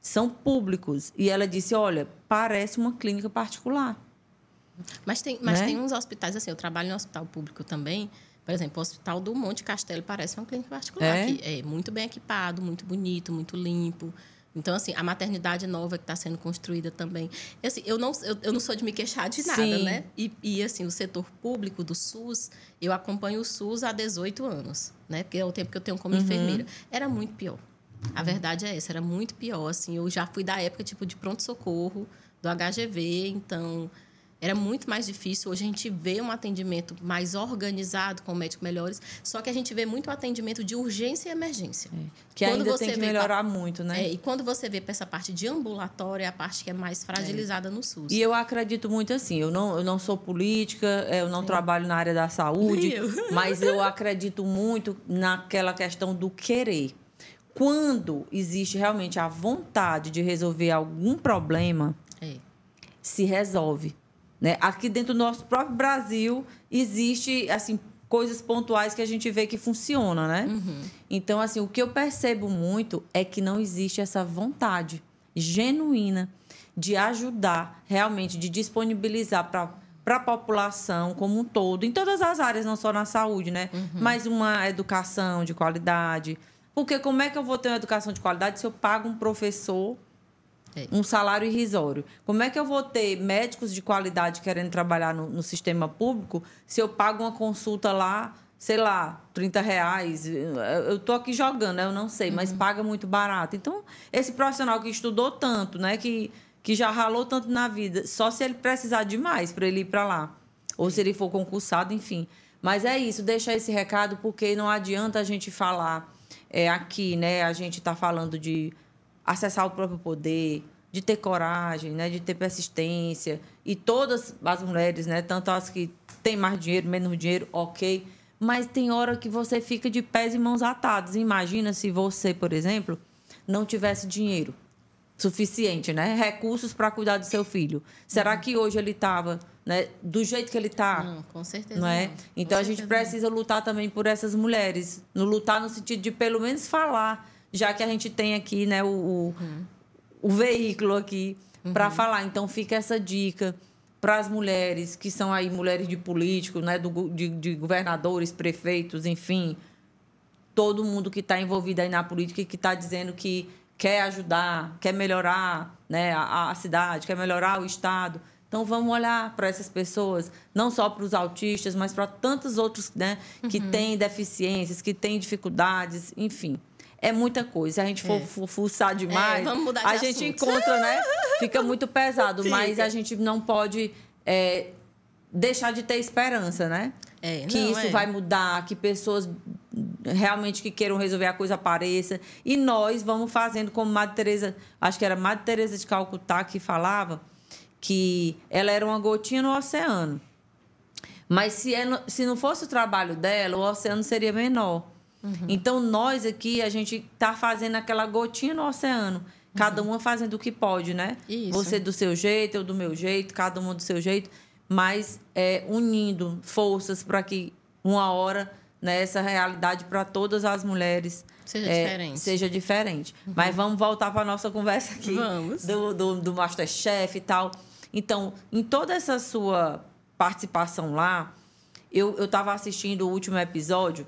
são públicos. E ela disse: olha, parece uma clínica particular. Mas tem, mas né? tem uns hospitais, assim, eu trabalho no hospital público também, por exemplo, o Hospital do Monte Castelo parece uma clínica particular. É? Que é muito bem equipado, muito bonito, muito limpo. Então, assim, a maternidade nova que está sendo construída também. Assim, eu, não, eu, eu, não sou de me queixar de nada, Sim. né? E, e, assim, o setor público do SUS, eu acompanho o SUS há 18 anos, né? Porque é o tempo que eu tenho como uhum. enfermeira. Era muito pior. A verdade é essa, era muito pior. Assim, eu já fui da época, tipo, de pronto-socorro, do HGV, então era muito mais difícil. Hoje a gente vê um atendimento mais organizado com médicos melhores, só que a gente vê muito atendimento de urgência e emergência. É, que quando ainda tem que melhorar pra, muito, né? É, e quando você vê para essa parte de ambulatório, é a parte que é mais fragilizada é. no SUS. E eu acredito muito assim, eu não, eu não sou política, é, eu não trabalho na área da saúde, eu. mas eu acredito muito naquela questão do querer. Quando existe realmente a vontade de resolver algum problema, é. se resolve. Né? Aqui dentro do nosso próprio Brasil existe assim coisas pontuais que a gente vê que funciona, né? Uhum. Então assim o que eu percebo muito é que não existe essa vontade genuína de ajudar realmente de disponibilizar para para a população como um todo, em todas as áreas, não só na saúde, né? Uhum. Mas uma educação de qualidade. Porque como é que eu vou ter uma educação de qualidade se eu pago um professor. Um salário irrisório. Como é que eu vou ter médicos de qualidade querendo trabalhar no, no sistema público se eu pago uma consulta lá, sei lá, 30 reais? Eu estou aqui jogando, né? eu não sei, uhum. mas paga muito barato. Então, esse profissional que estudou tanto, né? que, que já ralou tanto na vida, só se ele precisar de mais para ele ir para lá. Ou se ele for concursado, enfim. Mas é isso, deixa esse recado, porque não adianta a gente falar é, aqui, né? A gente está falando de acessar o próprio poder, de ter coragem, né, de ter persistência. E todas as mulheres, né, tanto as que têm mais dinheiro, menos dinheiro, ok. Mas tem hora que você fica de pés e mãos atados. Imagina se você, por exemplo, não tivesse dinheiro suficiente, né? Recursos para cuidar do seu filho. Será que hoje ele estava né, do jeito que ele está? Não, com certeza. Não é? Não. Então a gente precisa lutar também por essas mulheres. No lutar no sentido de pelo menos falar já que a gente tem aqui né, o, o, uhum. o veículo aqui uhum. para falar. Então fica essa dica para as mulheres que são aí mulheres de políticos, né, do, de, de governadores, prefeitos, enfim, todo mundo que está envolvido aí na política e que está dizendo que quer ajudar, quer melhorar né, a, a cidade, quer melhorar o estado. Então vamos olhar para essas pessoas, não só para os autistas, mas para tantos outros né, que uhum. têm deficiências, que têm dificuldades, enfim é muita coisa. Se a gente for é. fuçar demais, é, vamos mudar de a assunto. gente encontra, né? Fica muito pesado, Fica. mas a gente não pode é, deixar de ter esperança, né? É, que não, isso é. vai mudar, que pessoas realmente que queiram resolver a coisa apareça. E nós vamos fazendo como Madre Teresa, acho que era Madre Teresa de Calcutá que falava que ela era uma gotinha no oceano. Mas se, é, se não fosse o trabalho dela, o oceano seria menor. Uhum. Então, nós aqui, a gente está fazendo aquela gotinha no oceano. Cada uhum. uma fazendo o que pode, né? Isso. Você do seu jeito, eu do meu jeito, cada uma do seu jeito. Mas é, unindo forças para que uma hora né, essa realidade para todas as mulheres seja é, diferente. Seja diferente. Uhum. Mas vamos voltar para a nossa conversa aqui. Vamos. Do, do, do Masterchef e tal. Então, em toda essa sua participação lá, eu estava assistindo o último episódio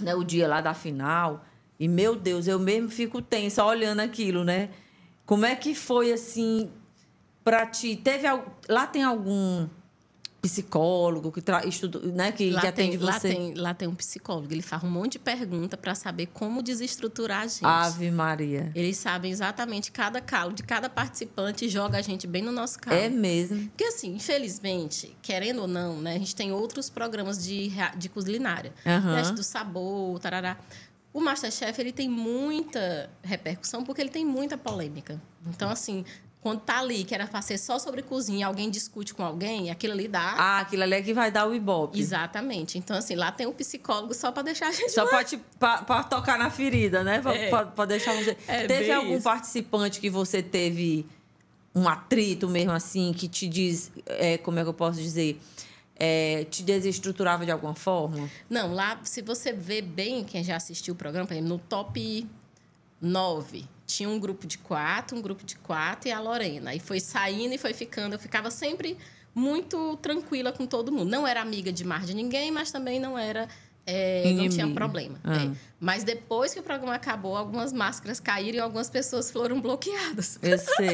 né, o dia lá da final. E, meu Deus, eu mesmo fico tensa olhando aquilo, né? Como é que foi, assim, para ti? Teve, lá tem algum psicólogo que estuda, né, que, que atende tem, você? Lá tem, lá tem um psicólogo. Ele faz um monte de pergunta para saber como desestruturar a gente. Ave Maria. Eles sabem exatamente cada calo de cada participante e joga a gente bem no nosso calo. É mesmo. Porque assim, infelizmente, querendo ou não, né, a gente tem outros programas de, de culinária. Uhum. Teste do sabor, tarará. O Masterchef ele tem muita repercussão porque ele tem muita polêmica. Então, assim, quando tá ali, que era pra ser só sobre cozinha, alguém discute com alguém, aquilo ali dá. Ah, aquilo ali é que vai dar o ibope. Exatamente. Então, assim, lá tem um psicólogo só para deixar a gente. Só para pra, pra, tocar na ferida, né? Pra, é. pra, pra deixar você. É teve algum isso. participante que você teve um atrito mesmo assim, que te diz. É, como é que eu posso dizer? É, te desestruturava de alguma forma? Não, lá, se você vê bem, quem já assistiu o programa, no top 9 tinha um grupo de quatro, um grupo de quatro e a Lorena. E foi saindo e foi ficando. Eu ficava sempre muito tranquila com todo mundo. Não era amiga de mais de ninguém, mas também não era. É, não tinha problema. Ah. É. Mas depois que o programa acabou, algumas máscaras caíram e algumas pessoas foram bloqueadas. Eu sei.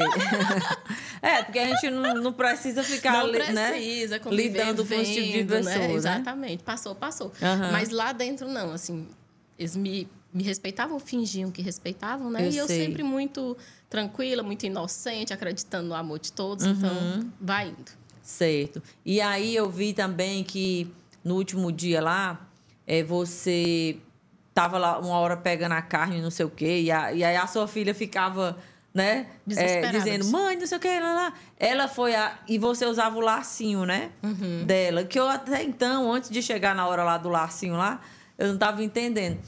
é, porque a gente não, não precisa ficar não né, precisa né, lidando com esse tipo de pessoa. Né? né? Exatamente. Passou, passou. Uhum. Mas lá dentro, não. Assim, eles me me respeitavam, fingiam que respeitavam, né? Eu e eu sei. sempre muito tranquila, muito inocente, acreditando no amor de todos. Uhum. Então, vai indo. Certo. E aí eu vi também que no último dia lá, é, você tava lá uma hora pegando a carne, não sei o quê, e, a, e aí a sua filha ficava, né? É, dizendo, mãe, não sei o quê, lá, lá. Ela foi a. E você usava o lacinho, né? Uhum. Dela. Que eu até então, antes de chegar na hora lá do lacinho lá, eu não tava entendendo.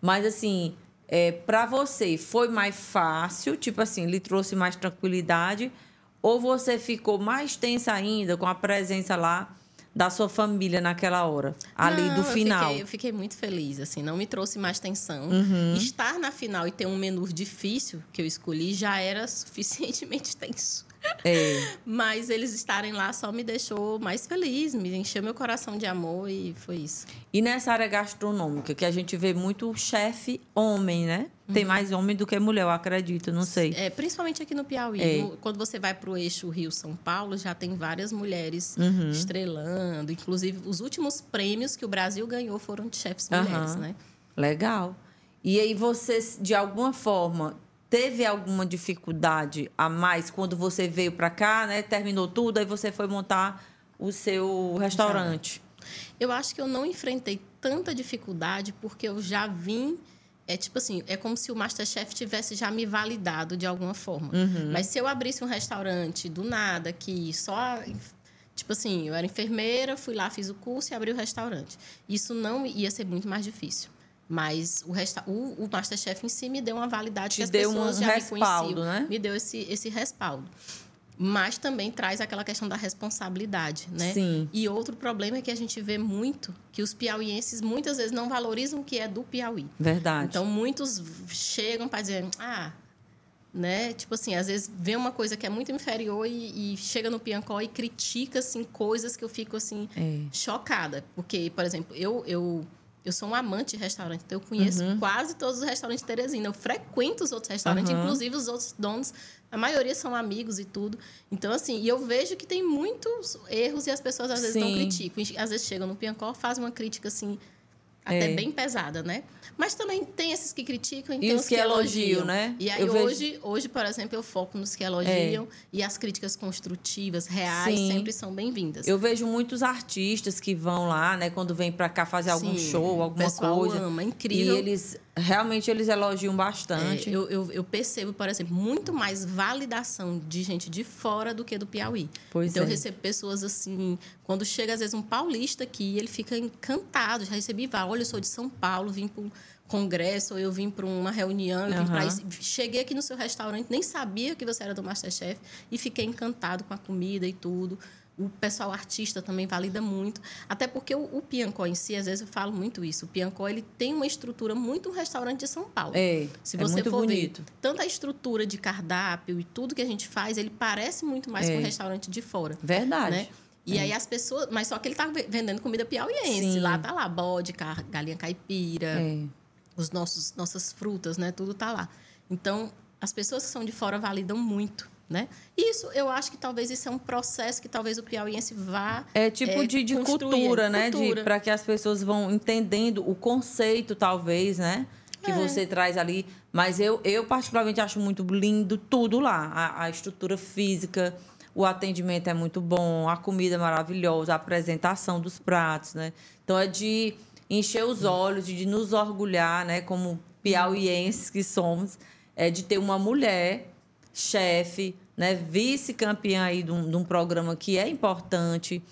Mas assim, é, para você, foi mais fácil, tipo assim, lhe trouxe mais tranquilidade ou você ficou mais tensa ainda com a presença lá da sua família naquela hora, ali não, do final? Eu fiquei, eu fiquei, muito feliz, assim, não me trouxe mais tensão. Uhum. Estar na final e ter um menu difícil que eu escolhi já era suficientemente tenso. É. Mas eles estarem lá só me deixou mais feliz, me encheu meu coração de amor e foi isso. E nessa área gastronômica, que a gente vê muito chefe homem, né? Tem uhum. mais homem do que mulher, eu acredito, não sei. É, principalmente aqui no Piauí. É. No, quando você vai para o eixo Rio-São Paulo, já tem várias mulheres uhum. estrelando. Inclusive, os últimos prêmios que o Brasil ganhou foram de chefes mulheres, uhum. né? Legal. E aí você, de alguma forma, teve alguma dificuldade a mais quando você veio para cá, né? Terminou tudo, aí você foi montar o seu restaurante? Eu acho que eu não enfrentei tanta dificuldade porque eu já vim é tipo assim, é como se o Masterchef tivesse já me validado de alguma forma. Uhum. Mas se eu abrisse um restaurante do nada, que só. Tipo assim, eu era enfermeira, fui lá, fiz o curso e abri o restaurante. Isso não ia ser muito mais difícil. Mas o, resta o, o Masterchef em si me deu uma validade Te que as deu pessoas um já respaldo, me conheciam. Né? Me deu esse, esse respaldo. Mas também traz aquela questão da responsabilidade, né? Sim. E outro problema é que a gente vê muito que os piauienses muitas vezes não valorizam o que é do Piauí. Verdade. Então muitos chegam para dizer, ah, né? Tipo assim, às vezes vê uma coisa que é muito inferior e, e chega no Piancó e critica assim coisas que eu fico assim é. chocada, porque, por exemplo, eu eu eu sou um amante de restaurante, então eu conheço uhum. quase todos os restaurantes de Teresina. Eu frequento os outros restaurantes, uhum. inclusive os outros donos. A maioria são amigos e tudo. Então, assim, e eu vejo que tem muitos erros e as pessoas às vezes Sim. não criticam. Às vezes chegam no Piancó, fazem uma crítica assim, até é. bem pesada, né? Mas também tem esses que criticam e, e os que, que elogiam, né? E aí hoje, vejo... hoje, por exemplo, eu foco nos que elogiam é. e as críticas construtivas, reais, Sim. sempre são bem-vindas. Eu vejo muitos artistas que vão lá, né, quando vêm para cá fazer algum Sim. show, alguma o pessoal coisa. ama, é incrível. E eles realmente eles elogiam bastante. É, eu, eu, eu, percebo, por exemplo, muito mais validação de gente de fora do que do Piauí. Pois então é. eu recebo pessoas assim, quando chega às vezes um paulista aqui, ele fica encantado. Já recebi, olha, eu sou de São Paulo, vim para congresso, ou eu vim para uma reunião, eu uhum. isso. cheguei aqui no seu restaurante, nem sabia que você era do Masterchef e fiquei encantado com a comida e tudo. O pessoal artista também valida muito, até porque o, o Piancó em si, às vezes eu falo muito isso. O Piancó ele tem uma estrutura muito um restaurante de São Paulo. É, Se é você muito for bonito. ver, tanto a estrutura de cardápio e tudo que a gente faz, ele parece muito mais é. com um restaurante de fora. Verdade. Né? E é. aí as pessoas. Mas só que ele tá vendendo comida piauiense. Sim. Lá tá lá, bode, galinha caipira. É os nossos nossas frutas, né? Tudo tá lá. Então, as pessoas que são de fora validam muito, né? Isso, eu acho que talvez isso é um processo que talvez o piauiense vá É tipo é, de, de cultura, né? Para que as pessoas vão entendendo o conceito, talvez, né? Que é. você traz ali. Mas eu, eu particularmente acho muito lindo tudo lá. A, a estrutura física, o atendimento é muito bom, a comida é maravilhosa, a apresentação dos pratos, né? Então é de encher os olhos de nos orgulhar, né, como piauienses que somos, é, de ter uma mulher chefe, né, vice-campeã aí de um, de um, programa que é importante,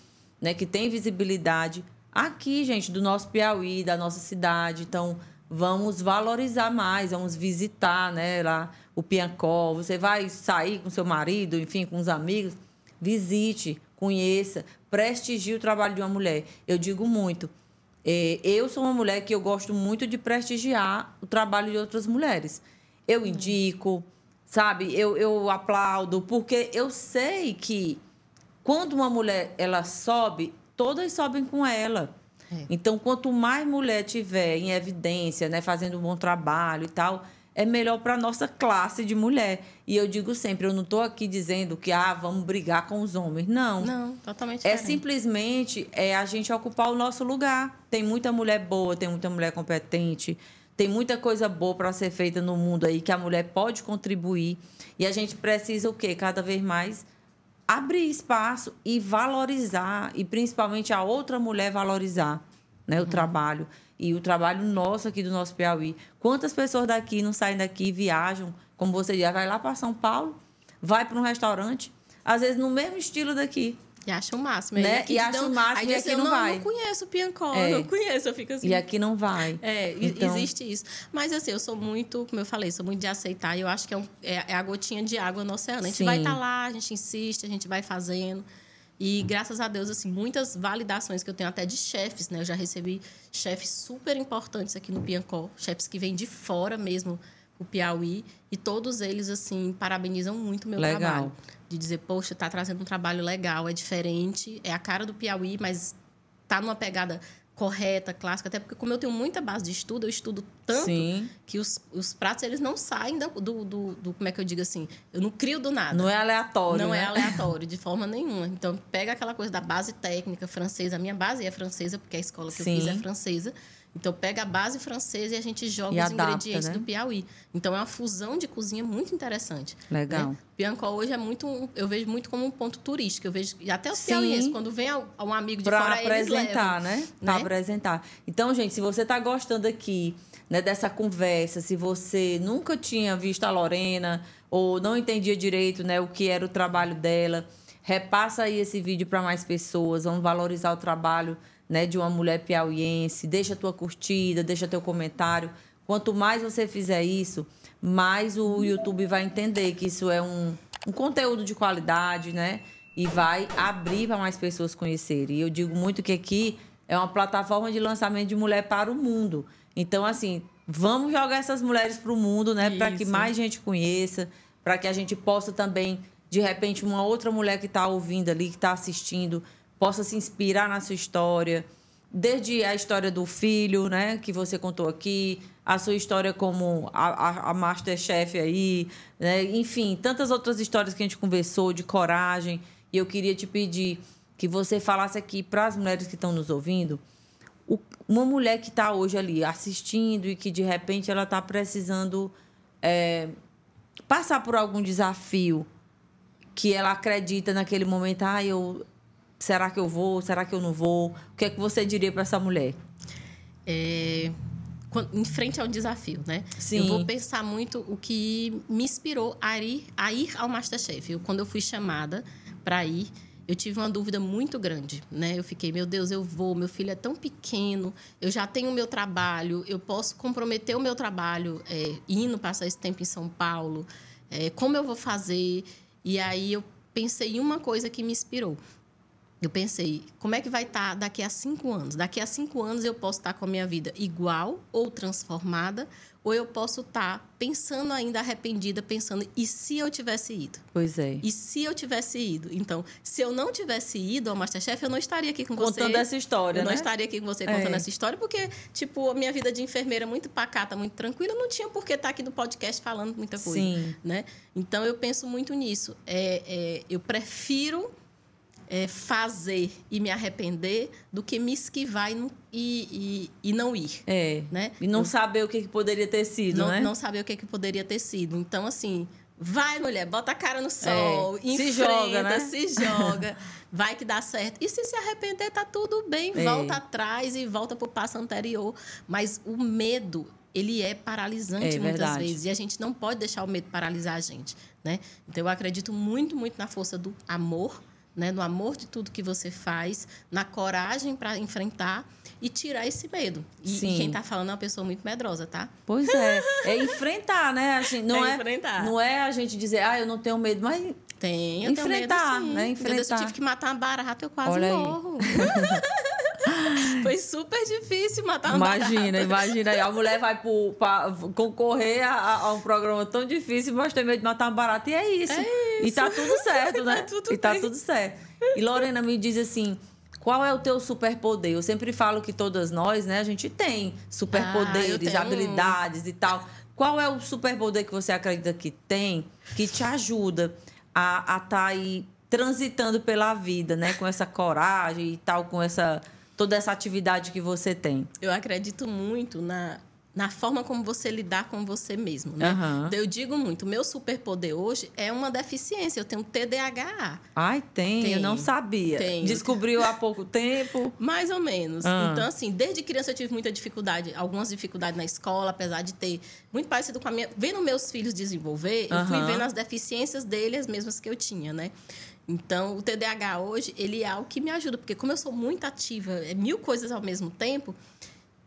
né, que tem visibilidade aqui, gente, do nosso Piauí, da nossa cidade. Então, vamos valorizar mais, vamos visitar, né, lá o Piancó. Você vai sair com seu marido, enfim, com os amigos, visite, conheça, prestigie o trabalho de uma mulher. Eu digo muito. É, eu sou uma mulher que eu gosto muito de prestigiar o trabalho de outras mulheres. Eu indico, sabe? Eu, eu aplaudo, porque eu sei que quando uma mulher ela sobe, todas sobem com ela. É. Então, quanto mais mulher tiver em evidência, né, fazendo um bom trabalho e tal, é melhor para a nossa classe de mulher. E eu digo sempre, eu não estou aqui dizendo que ah, vamos brigar com os homens. Não. Não, totalmente É diferente. simplesmente é a gente ocupar o nosso lugar. Tem muita mulher boa, tem muita mulher competente, tem muita coisa boa para ser feita no mundo aí que a mulher pode contribuir. E a gente precisa o quê? Cada vez mais abrir espaço e valorizar, e principalmente a outra mulher valorizar né, o uhum. trabalho. E o trabalho nosso aqui do nosso Piauí. Quantas pessoas daqui não saem daqui, viajam, como você já vai lá para São Paulo, vai para um restaurante, às vezes no mesmo estilo daqui. E acha o máximo. Né? E, e acha dão... o máximo e aqui não, não vai. Eu não conheço o Piancó, é. não conheço. Eu fico assim. E aqui não vai. É, então... existe isso. Mas assim, eu sou muito, como eu falei, sou muito de aceitar. E eu acho que é, um, é, é a gotinha de água no oceano. A gente Sim. vai estar tá lá, a gente insiste, a gente vai fazendo. E graças a Deus, assim, muitas validações que eu tenho até de chefes, né? Eu já recebi chefes super importantes aqui no Piancó, chefes que vêm de fora mesmo, o Piauí, e todos eles, assim, parabenizam muito o meu Legal. trabalho de dizer, poxa, está trazendo um trabalho legal, é diferente, é a cara do Piauí, mas está numa pegada correta, clássica, até porque como eu tenho muita base de estudo, eu estudo tanto Sim. que os, os pratos eles não saem do, do, do, do, como é que eu digo assim, eu não crio do nada. Não é aleatório. Não é né? é aleatório, de forma nenhuma. Então, pega aquela coisa da base técnica francesa, a minha base é francesa, porque a escola que Sim. eu fiz é francesa. Então, pega a base francesa e a gente joga e os adapta, ingredientes né? do Piauí. Então, é uma fusão de cozinha muito interessante. Legal. Né? Piancó hoje é muito, eu vejo muito como um ponto turístico. Eu vejo e até os Sim. piauienses, quando vem um amigo de pra fora, apresentar, eles levam, né? né? Para apresentar. Então, gente, se você está gostando aqui né, dessa conversa, se você nunca tinha visto a Lorena ou não entendia direito né, o que era o trabalho dela, repassa aí esse vídeo para mais pessoas. Vamos valorizar o trabalho né, de uma mulher piauiense, deixa a tua curtida, deixa teu comentário. Quanto mais você fizer isso, mais o YouTube vai entender que isso é um, um conteúdo de qualidade, né? E vai abrir para mais pessoas conhecerem. E eu digo muito que aqui é uma plataforma de lançamento de mulher para o mundo. Então, assim, vamos jogar essas mulheres para o mundo, né? Para que mais gente conheça, para que a gente possa também, de repente, uma outra mulher que está ouvindo ali, que está assistindo, possa se inspirar na sua história, desde a história do filho, né, que você contou aqui, a sua história como a, a, a Masterchef aí, né, enfim, tantas outras histórias que a gente conversou de coragem. E eu queria te pedir que você falasse aqui para as mulheres que estão nos ouvindo, o, uma mulher que está hoje ali assistindo e que de repente ela está precisando é, passar por algum desafio que ela acredita naquele momento, ah, eu Será que eu vou? Será que eu não vou? O que é que você diria para essa mulher? É, em frente ao desafio, né? Sim. Eu vou pensar muito o que me inspirou a ir, a ir ao Masterchef. Eu, quando eu fui chamada para ir, eu tive uma dúvida muito grande, né? Eu fiquei, meu Deus, eu vou, meu filho é tão pequeno, eu já tenho o meu trabalho, eu posso comprometer o meu trabalho é, indo passar esse tempo em São Paulo, é, como eu vou fazer? E aí eu pensei em uma coisa que me inspirou eu pensei, como é que vai estar tá daqui a cinco anos? Daqui a cinco anos eu posso estar tá com a minha vida igual ou transformada, ou eu posso estar tá pensando ainda arrependida, pensando, e se eu tivesse ido? Pois é. E se eu tivesse ido? Então, se eu não tivesse ido ao Masterchef, eu não estaria aqui com contando você. Contando essa história, Eu né? não estaria aqui com você contando é. essa história, porque, tipo, a minha vida de enfermeira muito pacata, muito tranquila, não tinha por que estar aqui no podcast falando muita coisa. Sim. Né? Então, eu penso muito nisso. É, é eu prefiro é, fazer e me arrepender do que me esquivar e não, e, e, e não ir. É. Né? E não Eu, saber o que, que, poderia ter sido, não, né? Não saber o que, que poderia ter sido. Então, assim, vai, mulher, bota a cara no sol, é. se joga, né? se joga, vai que dá certo. E se se arrepender, tá tudo bem, é. volta atrás e volta pro passo anterior. Mas o medo, ele é paralisante é, muitas verdade. vezes. E a gente não pode deixar o medo paralisar a gente, né? Então, eu acredito muito, muito na força do amor, né? no amor de tudo que você faz, na coragem para enfrentar e tirar esse medo. E, Sim. quem está falando é uma pessoa muito medrosa, tá? Pois é. É enfrentar, né? Gente, não é, é enfrentar. Não é a gente dizer, ah, eu não tenho medo, mas. Tem, eu enfrentar, tenho medo, sim. né? Enfrentar. Eu tive que matar uma barata, eu quase Olha morro. Foi super difícil matar uma Imagina, barata. imagina. Aí a mulher vai para concorrer a, a, um programa tão difícil, mas tem medo de matar uma barata. E é isso. É isso. E tá tudo certo, né? tá tudo e tá tudo certo. E Lorena me diz assim. Qual é o teu superpoder? Eu sempre falo que todas nós, né, a gente tem superpoderes, ah, habilidades e tal. Qual é o superpoder que você acredita que tem que te ajuda a estar tá aí transitando pela vida, né, com essa coragem e tal, com essa toda essa atividade que você tem? Eu acredito muito na, na forma como você lidar com você mesmo, né? Então, eu digo muito, meu superpoder hoje é uma deficiência. Eu tenho TDAH. Ai, tem, eu Tem. não sabia. Tem. Descobriu há pouco tempo. Mais ou menos. Ah. Então, assim, desde criança eu tive muita dificuldade, algumas dificuldades na escola, apesar de ter muito parecido com a minha. Vendo meus filhos desenvolver, eu fui vendo as deficiências dele, as mesmas que eu tinha, né? Então, o TDAH hoje, ele é algo que me ajuda, porque como eu sou muito ativa, é mil coisas ao mesmo tempo,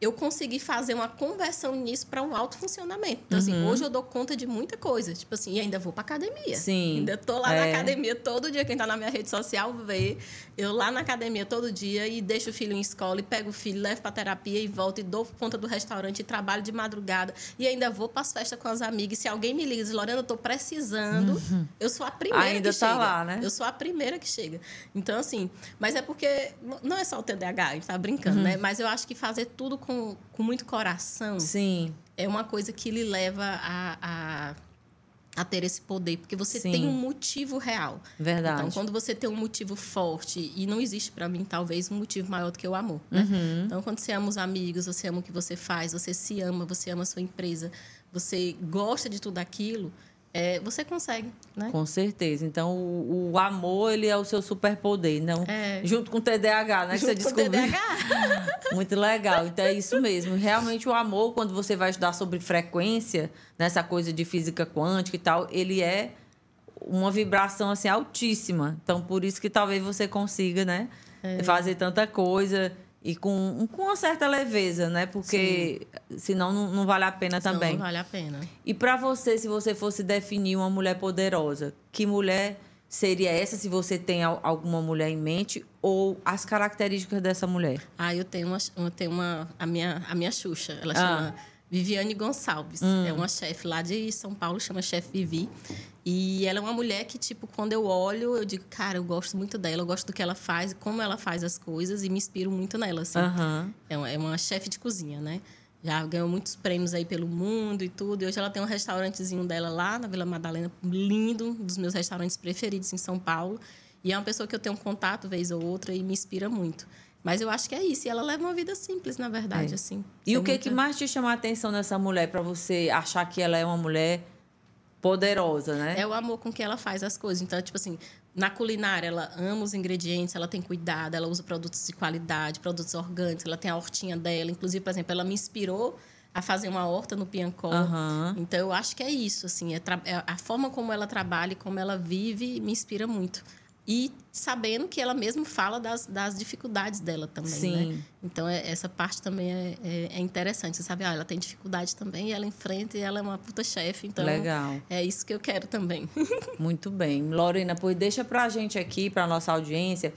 eu consegui fazer uma conversão nisso para um alto funcionamento. Então, assim, hoje eu dou conta de muita coisa. Tipo assim, e ainda vou para academia. Sim. Ainda tô lá É. na academia todo dia. Quem tá na minha rede social vê. Eu lá na academia todo dia e deixo o filho em escola e pego o filho, levo para terapia e volto e dou conta do restaurante e trabalho de madrugada. E ainda vou para as festas com as amigas. Se alguém me liga e diz, Lorena, eu tô precisando, eu sou a primeira Ainda que tá chega. lá, né? Eu sou a primeira que chega. Então, assim, mas é porque não é só o TDAH, a gente tá brincando, Uhum. né? Mas eu acho que fazer tudo com, com muito coração Sim, é uma coisa que lhe leva a, a, a ter esse poder, porque você Sim. tem um motivo real. verdade. Então, quando você tem um motivo forte, e não existe para mim, talvez, um motivo maior do que o amor. Né? Uhum. Então, quando você ama os amigos, você ama o que você faz, você se ama, você ama a sua empresa, você gosta de tudo aquilo, é, você consegue, né? Com certeza. Então, o, o amor, ele é o seu superpoder, não? É. Junto com o TDAH, né? que você Junto com o descobriu. TDAH. Muito legal. Então, é isso mesmo. Realmente, o amor, quando você vai estudar sobre frequência, nessa coisa de física quântica e tal, ele é uma vibração, assim, altíssima. Então, por isso que talvez você consiga, né? É. Fazer tanta coisa e com, com uma certa leveza, né? Porque senão não, não vale a pena Senão também. Não vale a pena. E para você, se você fosse definir uma mulher poderosa, que mulher seria essa? Se você tem al- alguma mulher em mente ou as características dessa mulher? Ah, eu tenho uma, eu tenho uma a minha a minha Xuxa, ela Ah. chama Viviane Gonçalves. Hum. É uma chefe lá de São Paulo, chama chefe Vivi. E ela é uma mulher que tipo quando eu olho, eu digo, cara, eu gosto muito dela, eu gosto do que ela faz, como ela faz as coisas e me inspiro muito nela, assim. Aham. É uma, é uma chefe de cozinha, né? Já ganhou muitos prêmios aí pelo mundo e tudo. E hoje ela tem um restaurantezinho dela lá na Vila Madalena, lindo, um dos meus restaurantes preferidos em São Paulo. E é uma pessoa que eu tenho um contato vez ou outra e me inspira muito. Mas eu acho que é isso. E ela leva uma vida simples, na verdade, É. assim. E o que, muita- que mais te chama a atenção nessa mulher para você achar que ela é uma mulher poderosa, né? É o amor com que ela faz as coisas. Então, tipo assim, na culinária, ela ama os ingredientes, ela tem cuidado, ela usa produtos de qualidade, produtos orgânicos, ela tem a hortinha dela. Inclusive, por exemplo, ela me inspirou a fazer uma horta no Piancó. Aham. Então, eu acho que é isso, assim. É é a forma como ela trabalha e como ela vive me inspira muito. E sabendo que ela mesma fala das, das dificuldades dela também, Sim. né? Então, é- essa parte também é, é, é interessante. Você sabe, ah, ela tem dificuldade também, e ela enfrenta e ela é uma puta chefe. Então, Legal. é isso que eu quero também. Muito bem. Lorena, pois deixa pra gente aqui, pra nossa audiência,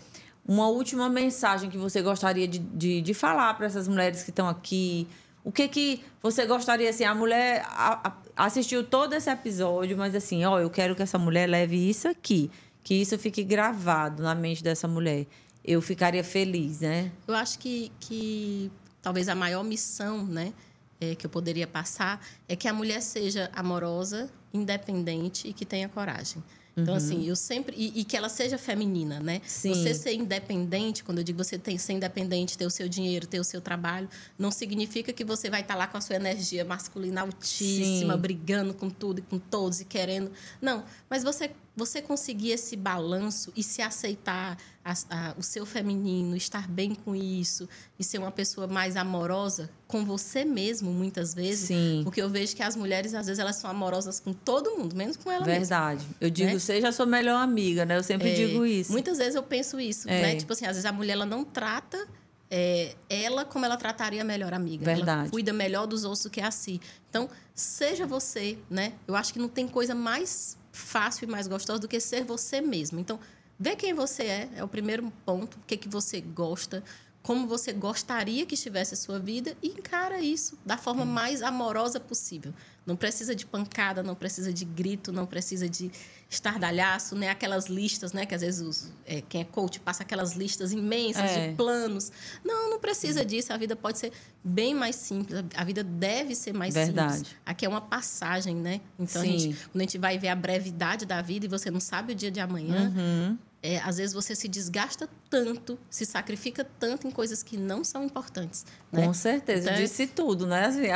uma última mensagem que você gostaria de, de, de falar para essas mulheres que estão aqui. O que que você gostaria, assim, a mulher a- a- assistiu todo esse episódio, mas assim, ó, eu quero que essa mulher leve isso aqui, que isso fique gravado na mente dessa mulher. Eu ficaria feliz, né? Eu acho que, que talvez a maior missão, né, é, que eu poderia passar é que a mulher seja amorosa, independente e que tenha coragem. Então, assim, eu sempre. E, e que ela seja feminina, né? Uhum. Sim. Você ser independente, quando eu digo você tem, ser independente, ter o seu dinheiro, ter o seu trabalho, não significa que você vai estar lá com a sua energia masculina altíssima, Sim. brigando com tudo e com todos e querendo. Não, mas você, você conseguir esse balanço e se aceitar a- a- o seu feminino, estar bem com isso e ser uma pessoa mais amorosa com você mesmo, muitas vezes. Sim. Porque eu vejo que as mulheres, às vezes, elas são amorosas com todo mundo, menos com ela mesma. Verdade. Eu digo, Né? seja a sua melhor amiga, né? Eu sempre É, digo isso. Muitas vezes eu penso isso, É. né? Tipo assim, às vezes a mulher ela não trata é, ela como ela trataria a melhor amiga. Verdade. Ela cuida melhor dos outros do que a si. Então, seja você, né? Eu acho que não tem coisa mais fácil e mais gostosa do que ser você mesmo. Então, vê quem você é, é o primeiro ponto. O que, que você gosta, como você gostaria que estivesse a sua vida e encara isso da forma mais amorosa possível. Não precisa de pancada, não precisa de grito, não precisa de estardalhaço, né? Aquelas listas, né? Que às vezes os, é, quem é coach passa aquelas listas imensas É. de planos. Não, não precisa disso. A vida pode ser bem mais simples. A vida deve ser mais Verdade. simples. Aqui é uma passagem, né? Então, a gente, quando a gente vai ver a brevidade da vida e você não sabe o dia de amanhã, Uhum. é, às vezes você se desgasta tanto, se sacrifica tanto em coisas que não são importantes. Né? Com certeza, então, disse tudo, né? Assim,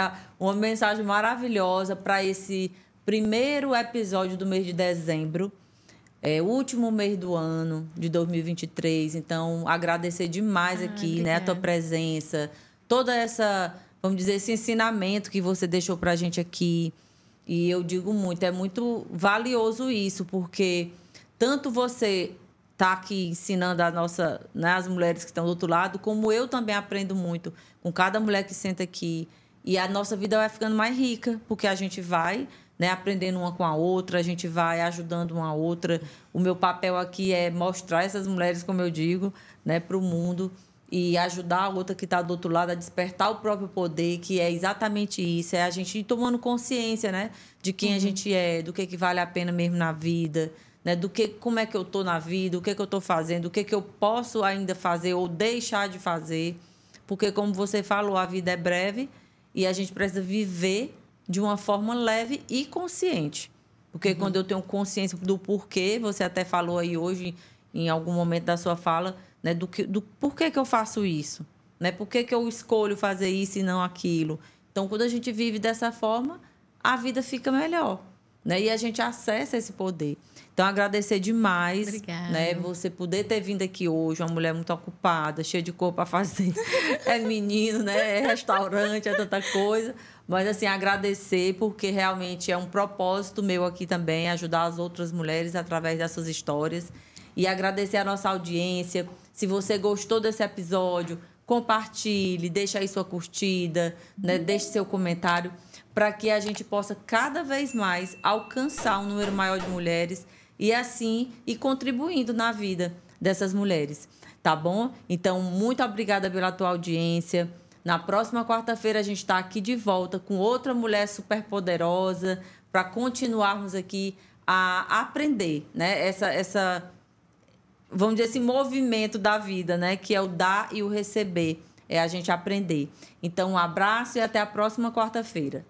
uma mensagem maravilhosa para esse primeiro episódio do mês de dezembro. É o último mês do ano de 2023, então agradecer demais ah, aqui, né, a tua presença, toda essa, vamos dizer, esse ensinamento que você deixou para a gente aqui. E eu digo muito, é muito valioso isso, porque tanto você tá aqui ensinando a nossa, né, as mulheres que estão do outro lado, como eu também aprendo muito com cada mulher que senta aqui. E a nossa vida vai ficando mais rica, porque a gente vai né, aprendendo uma com a outra, a gente vai ajudando uma a outra. O meu papel aqui é mostrar essas mulheres, como eu digo, né, para o mundo e ajudar a outra que está do outro lado a despertar o próprio poder, que é exatamente isso, é a gente ir tomando consciência, né, de quem uhum. a gente é, do que que vale a pena mesmo na vida, né, do que como é que eu tô na vida, o que que eu estou fazendo, o que que eu posso ainda fazer ou deixar de fazer, porque como você falou, a vida é breve e a gente precisa viver de uma forma leve e consciente. Porque uhum. quando eu tenho consciência do porquê, você até falou aí hoje em algum momento da sua fala, né, do que do porquê que eu faço isso, né? Por que, que eu escolho fazer isso e não aquilo? Então, quando a gente vive dessa forma, a vida fica melhor, né? E a gente acessa esse poder. Então, agradecer demais, Obrigada. né? Você poder ter vindo aqui hoje, uma mulher muito ocupada, cheia de cor para fazer. é menino, né? É restaurante, é tanta coisa. Mas, assim, agradecer, porque realmente é um propósito meu aqui também, ajudar as outras mulheres através dessas histórias. E agradecer a nossa audiência. Se você gostou desse episódio, compartilhe, deixe aí sua curtida, né? deixe seu comentário, para que a gente possa cada vez mais alcançar um número maior de mulheres e assim ir contribuindo na vida dessas mulheres, tá bom? Então, muito obrigada pela tua audiência. Na próxima quarta-feira a gente está aqui de volta com outra mulher super poderosa para continuarmos aqui a aprender, né? Essa, essa, vamos dizer, esse movimento da vida, né? Que é o dar e o receber, é a gente aprender. Então, um abraço e até a próxima quarta-feira.